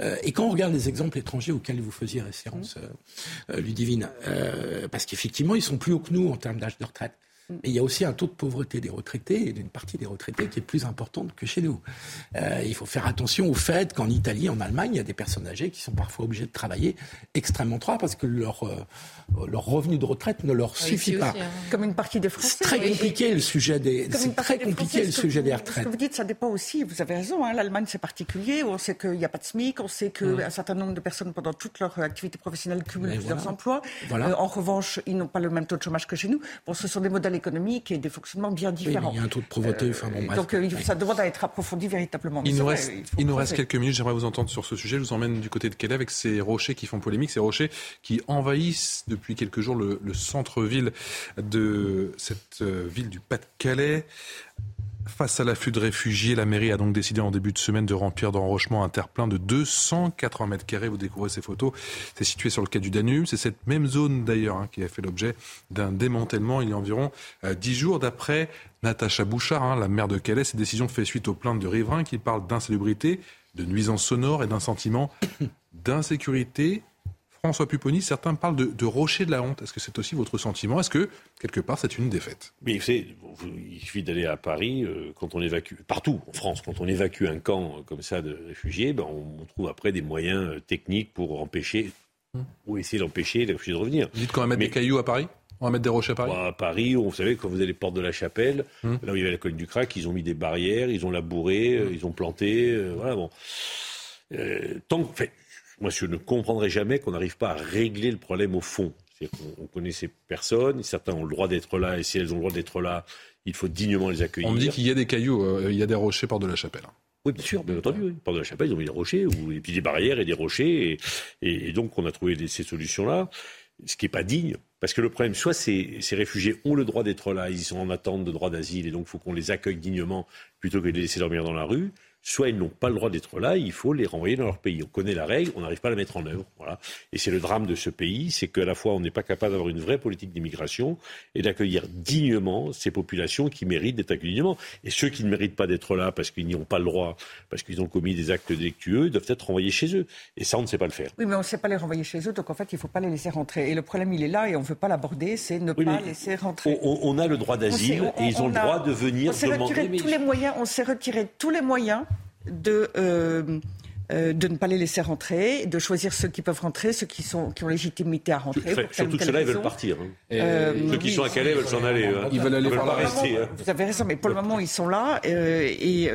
euh, et quand on regarde les exemples étrangers auxquels vous faisiez référence, euh, Ludivine, euh, parce qu'effectivement, ils sont plus hauts que nous en termes d'âge de retraite. Mais il y a aussi un taux de pauvreté des retraités et d'une partie des retraités qui est plus importante que chez nous. Euh, il faut faire attention au fait qu'en Italie, en Allemagne, il y a des personnes âgées qui sont parfois obligées de travailler extrêmement tard parce que leur, euh, leur revenu de retraite ne leur Ah, suffit ici pas. aussi, hein. Comme une partie des Français. C'est très Et- compliqué le sujet des, c'est très des compliqué Français, le ce sujet vous- des Ce retraites. que vous dites, ça dépend aussi, vous avez raison, hein, l'Allemagne c'est particulier, on sait qu'il n'y a pas de SMIC, on sait qu'un Mm. certain nombre de personnes pendant toute leur activité professionnelle cumulent Mais plusieurs voilà. emplois. Voilà. Euh, en revanche, ils n'ont pas le même taux de chômage que chez nous. Bon, ce sont des modèles économiques et des fonctionnements bien Oui, différents. il y a un taux de pauvreté. enfin, bon, bref. Donc euh, ça demande à être approfondi véritablement. Il nous, vrai, reste, il nous reste quelques minutes. J'aimerais vous entendre sur ce sujet. Je vous emmène du côté de Calais avec ces rochers qui font polémique, ces rochers qui envahissent depuis quelques jours le, le centre-ville de cette euh, ville du Pas-de-Calais. Face à l'afflux de réfugiés, la mairie a donc décidé en début de semaine de remplir d'enrochement un terre-plein de 280 mètres carrés. Vous découvrez ces photos. C'est situé sur le quai du Danube. C'est cette même zone d'ailleurs hein, qui a fait l'objet d'un démantèlement il y a environ euh, 10 jours. D'après Natacha Bouchard, hein, la maire de Calais, cette décision fait suite aux plaintes de riverains qui parlent d'insalubrité, de nuisances sonores et d'un sentiment d'insécurité. François Pupponi, certains parlent de, de rocher de la honte. Est-ce que c'est aussi votre sentiment? Est-ce que, quelque part, c'est une défaite? Mais vous savez, vous- il suffit d'aller à Paris, euh, quand on évacue, partout en France, quand on évacue un camp euh, comme ça de réfugiés, ben, on, on trouve après des moyens euh, techniques pour empêcher, ou essayer d'empêcher les réfugiés de revenir. Vous dites qu'on va mettre des cailloux à Paris? On va mettre des rochers à Paris? À Paris, vous savez, quand vous allez porte de la Chapelle, Hum. là où il y avait la colline du Crac, ils ont mis des barrières, ils ont labouré, euh, ils ont planté, euh, voilà, bon. Euh, tant que, fait, moi, je ne comprendrai jamais qu'on n'arrive pas à régler le problème au fond. Qu'on- on connaît ces personnes, certains ont le droit d'être là, et si elles ont le droit d'être là, il faut dignement les accueillir. On me dit qu'il y a des cailloux, euh, il y a des rochers porte de la chapelle. Oui, bien sûr, bien entendu. Oui. Porte de la Chapelle, ils ont mis des rochers, ou, et puis des barrières et des rochers. Et, et- et donc, on a trouvé des- ces solutions-là, ce qui n'est pas digne. Parce que le problème, soit ces, ces réfugiés ont le droit d'être là, ils sont en attente de droit d'asile, et donc il faut qu'on les accueille dignement plutôt que de les laisser dormir dans la rue. Soit ils n'ont pas le droit d'être là, il faut les renvoyer dans leur pays. On connaît la règle, on n'arrive pas à la mettre en œuvre. Voilà. Et c'est le drame de ce pays, c'est qu'à la fois on n'est pas capable d'avoir une vraie politique d'immigration et d'accueillir dignement ces populations qui méritent d'être accueillies dignement. Et ceux qui ne méritent pas d'être là parce qu'ils n'y ont pas le droit, parce qu'ils ont commis des actes délictueux, ils doivent être renvoyés chez eux. Et ça, on ne sait pas le faire. Oui, mais on ne sait pas les renvoyer chez eux, donc en fait, il ne faut pas les laisser rentrer. Et le problème, il est là et on ne veut pas l'aborder, c'est ne pas laisser rentrer. On, a le droit d'asile et ils ont le droit de venir demander. Tous les moyens, on s'est retiré tous les moyens de, euh, euh, de ne pas les laisser rentrer, de choisir ceux qui peuvent rentrer, ceux qui, sont, qui ont légitimité à rentrer. surtout que ceux-là, ils veulent partir. Hein. Euh, ceux qui sont à Calais veulent s'en aller. Hein. Ils veulent aller pas rester. Hein. Vous avez raison, mais pour le moment, ils sont là et,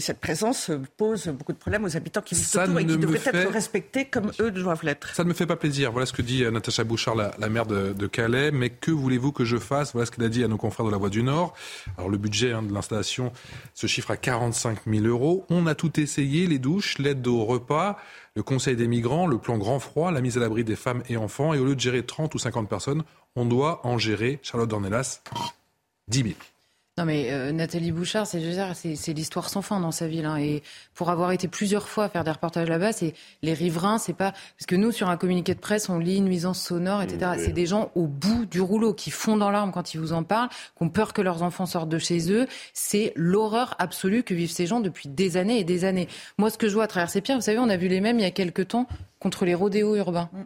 cette présence pose beaucoup de problèmes aux habitants qui vivent autour et qui devraient être respectés comme eux doivent l'être. Ça ne me fait pas plaisir. Voilà ce que dit Natacha Bouchard, la, la maire de, de, Calais. Mais que voulez-vous que je fasse? Voilà ce qu'elle a dit à nos confrères de la Voix du Nord. Alors le budget de l'installation se chiffre à 45 000 euros. On a tout essayé, les douches, l'aide au repas le Conseil des migrants, le plan grand froid, la mise à l'abri des femmes et enfants. Et au lieu de gérer 30 ou 50 personnes, on doit en gérer, Charlotte Dornelas, 10 000. Non mais euh, Nathalie Bouchard, c'est c'est l'histoire sans fin dans sa ville. Hein. Et pour avoir été plusieurs fois faire des reportages là-bas, c'est les riverains, c'est pas parce que nous sur un communiqué de presse, on lit nuisance sonore, etc. C'est des gens au bout du rouleau qui font dans l'arme quand ils vous en parlent, qui ont peur que leurs enfants sortent de chez eux. C'est l'horreur absolue que vivent ces gens depuis des années et des années. Moi, ce que je vois à travers ces pierres, vous savez, on a vu les mêmes il y a quelques temps contre les rodéos urbains. Mm.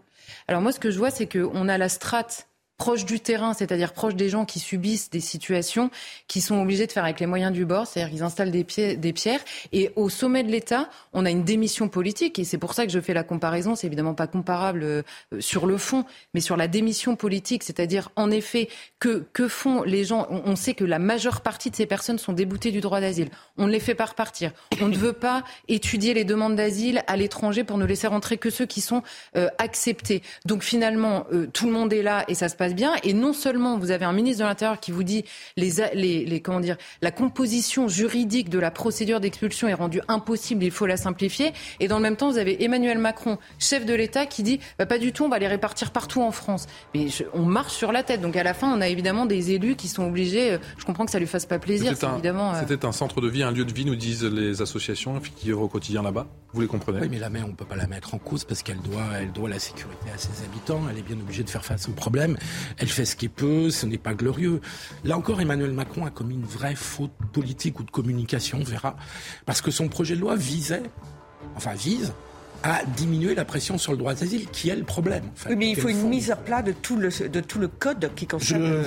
Alors moi, ce que je vois, c'est qu'on a la strate proche du terrain, c'est-à-dire proche des gens qui subissent des situations qui sont obligés de faire avec les moyens du bord, c'est-à-dire qu'ils installent des, pierres. Et au sommet de l'État, on a une démission politique, et c'est pour ça que je fais la comparaison. C'est évidemment pas comparable euh, sur le fond, mais sur la démission politique, c'est-à-dire en effet que que font les gens? On, sait que la majeure partie de ces personnes sont déboutées du droit d'asile. On ne les fait pas repartir. On ne veut pas étudier les demandes d'asile à l'étranger pour ne laisser rentrer que ceux qui sont euh, acceptés. Donc finalement, euh, tout le monde est là et ça se passe bien. Et non seulement vous avez un ministre de l'Intérieur qui vous dit les, les, les, comment dire, la composition juridique de la procédure d'expulsion est rendue impossible, il faut la simplifier. Et dans le même temps, vous avez Emmanuel Macron, chef de l'État, qui dit bah, pas du tout, on va les répartir partout en France. Mais on marche sur la tête. Donc à la fin, on a évidemment des élus qui sont obligés. Euh, je comprends que ça lui fasse pas plaisir. C'était un, évidemment, euh, c'était un centre de vie, un lieu de vie, nous disent les associations qui œuvrent au quotidien là-bas. Vous les comprenez? Oui, mais la maire, on peut pas la mettre en cause parce qu'elle doit, elle doit la sécurité à ses habitants. Elle est bien obligée de faire face au problème. Elle fait ce qu'il peut, ce n'est pas glorieux. Là encore, Emmanuel Macron a commis une vraie faute politique ou de communication, on verra. Parce que son projet de loi visait, enfin vise, à diminuer la pression sur le droit d'asile, qui est le problème. oui, mais il faut une mise à plat de tout le, de tout le code qui concerne,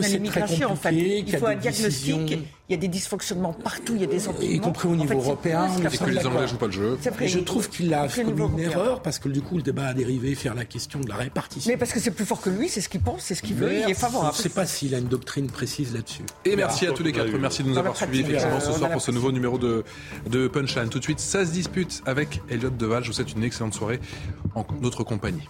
l'immigration. En fait. Il faut un diagnostic il y a des dysfonctionnements partout, il y a des empilements. Y compris au niveau européen. Et que les Anglais jouent pas le jeu. Et je trouve qu'il a commis une erreur parce que du coup le débat a dérivé vers la question de la répartition. Mais parce que c'est plus fort que lui, c'est ce qu'il pense, c'est ce qu'il veut, il est favorable. Je ne sais pas s'il a une doctrine précise là-dessus. Et merci à tous les quatre, merci de nous avoir suivis effectivement ce soir pour ce nouveau numéro de, de Punchline. Tout de suite, ça se dispute avec Elliot Deval. Je vous souhaite une excellente soirée en notre compagnie.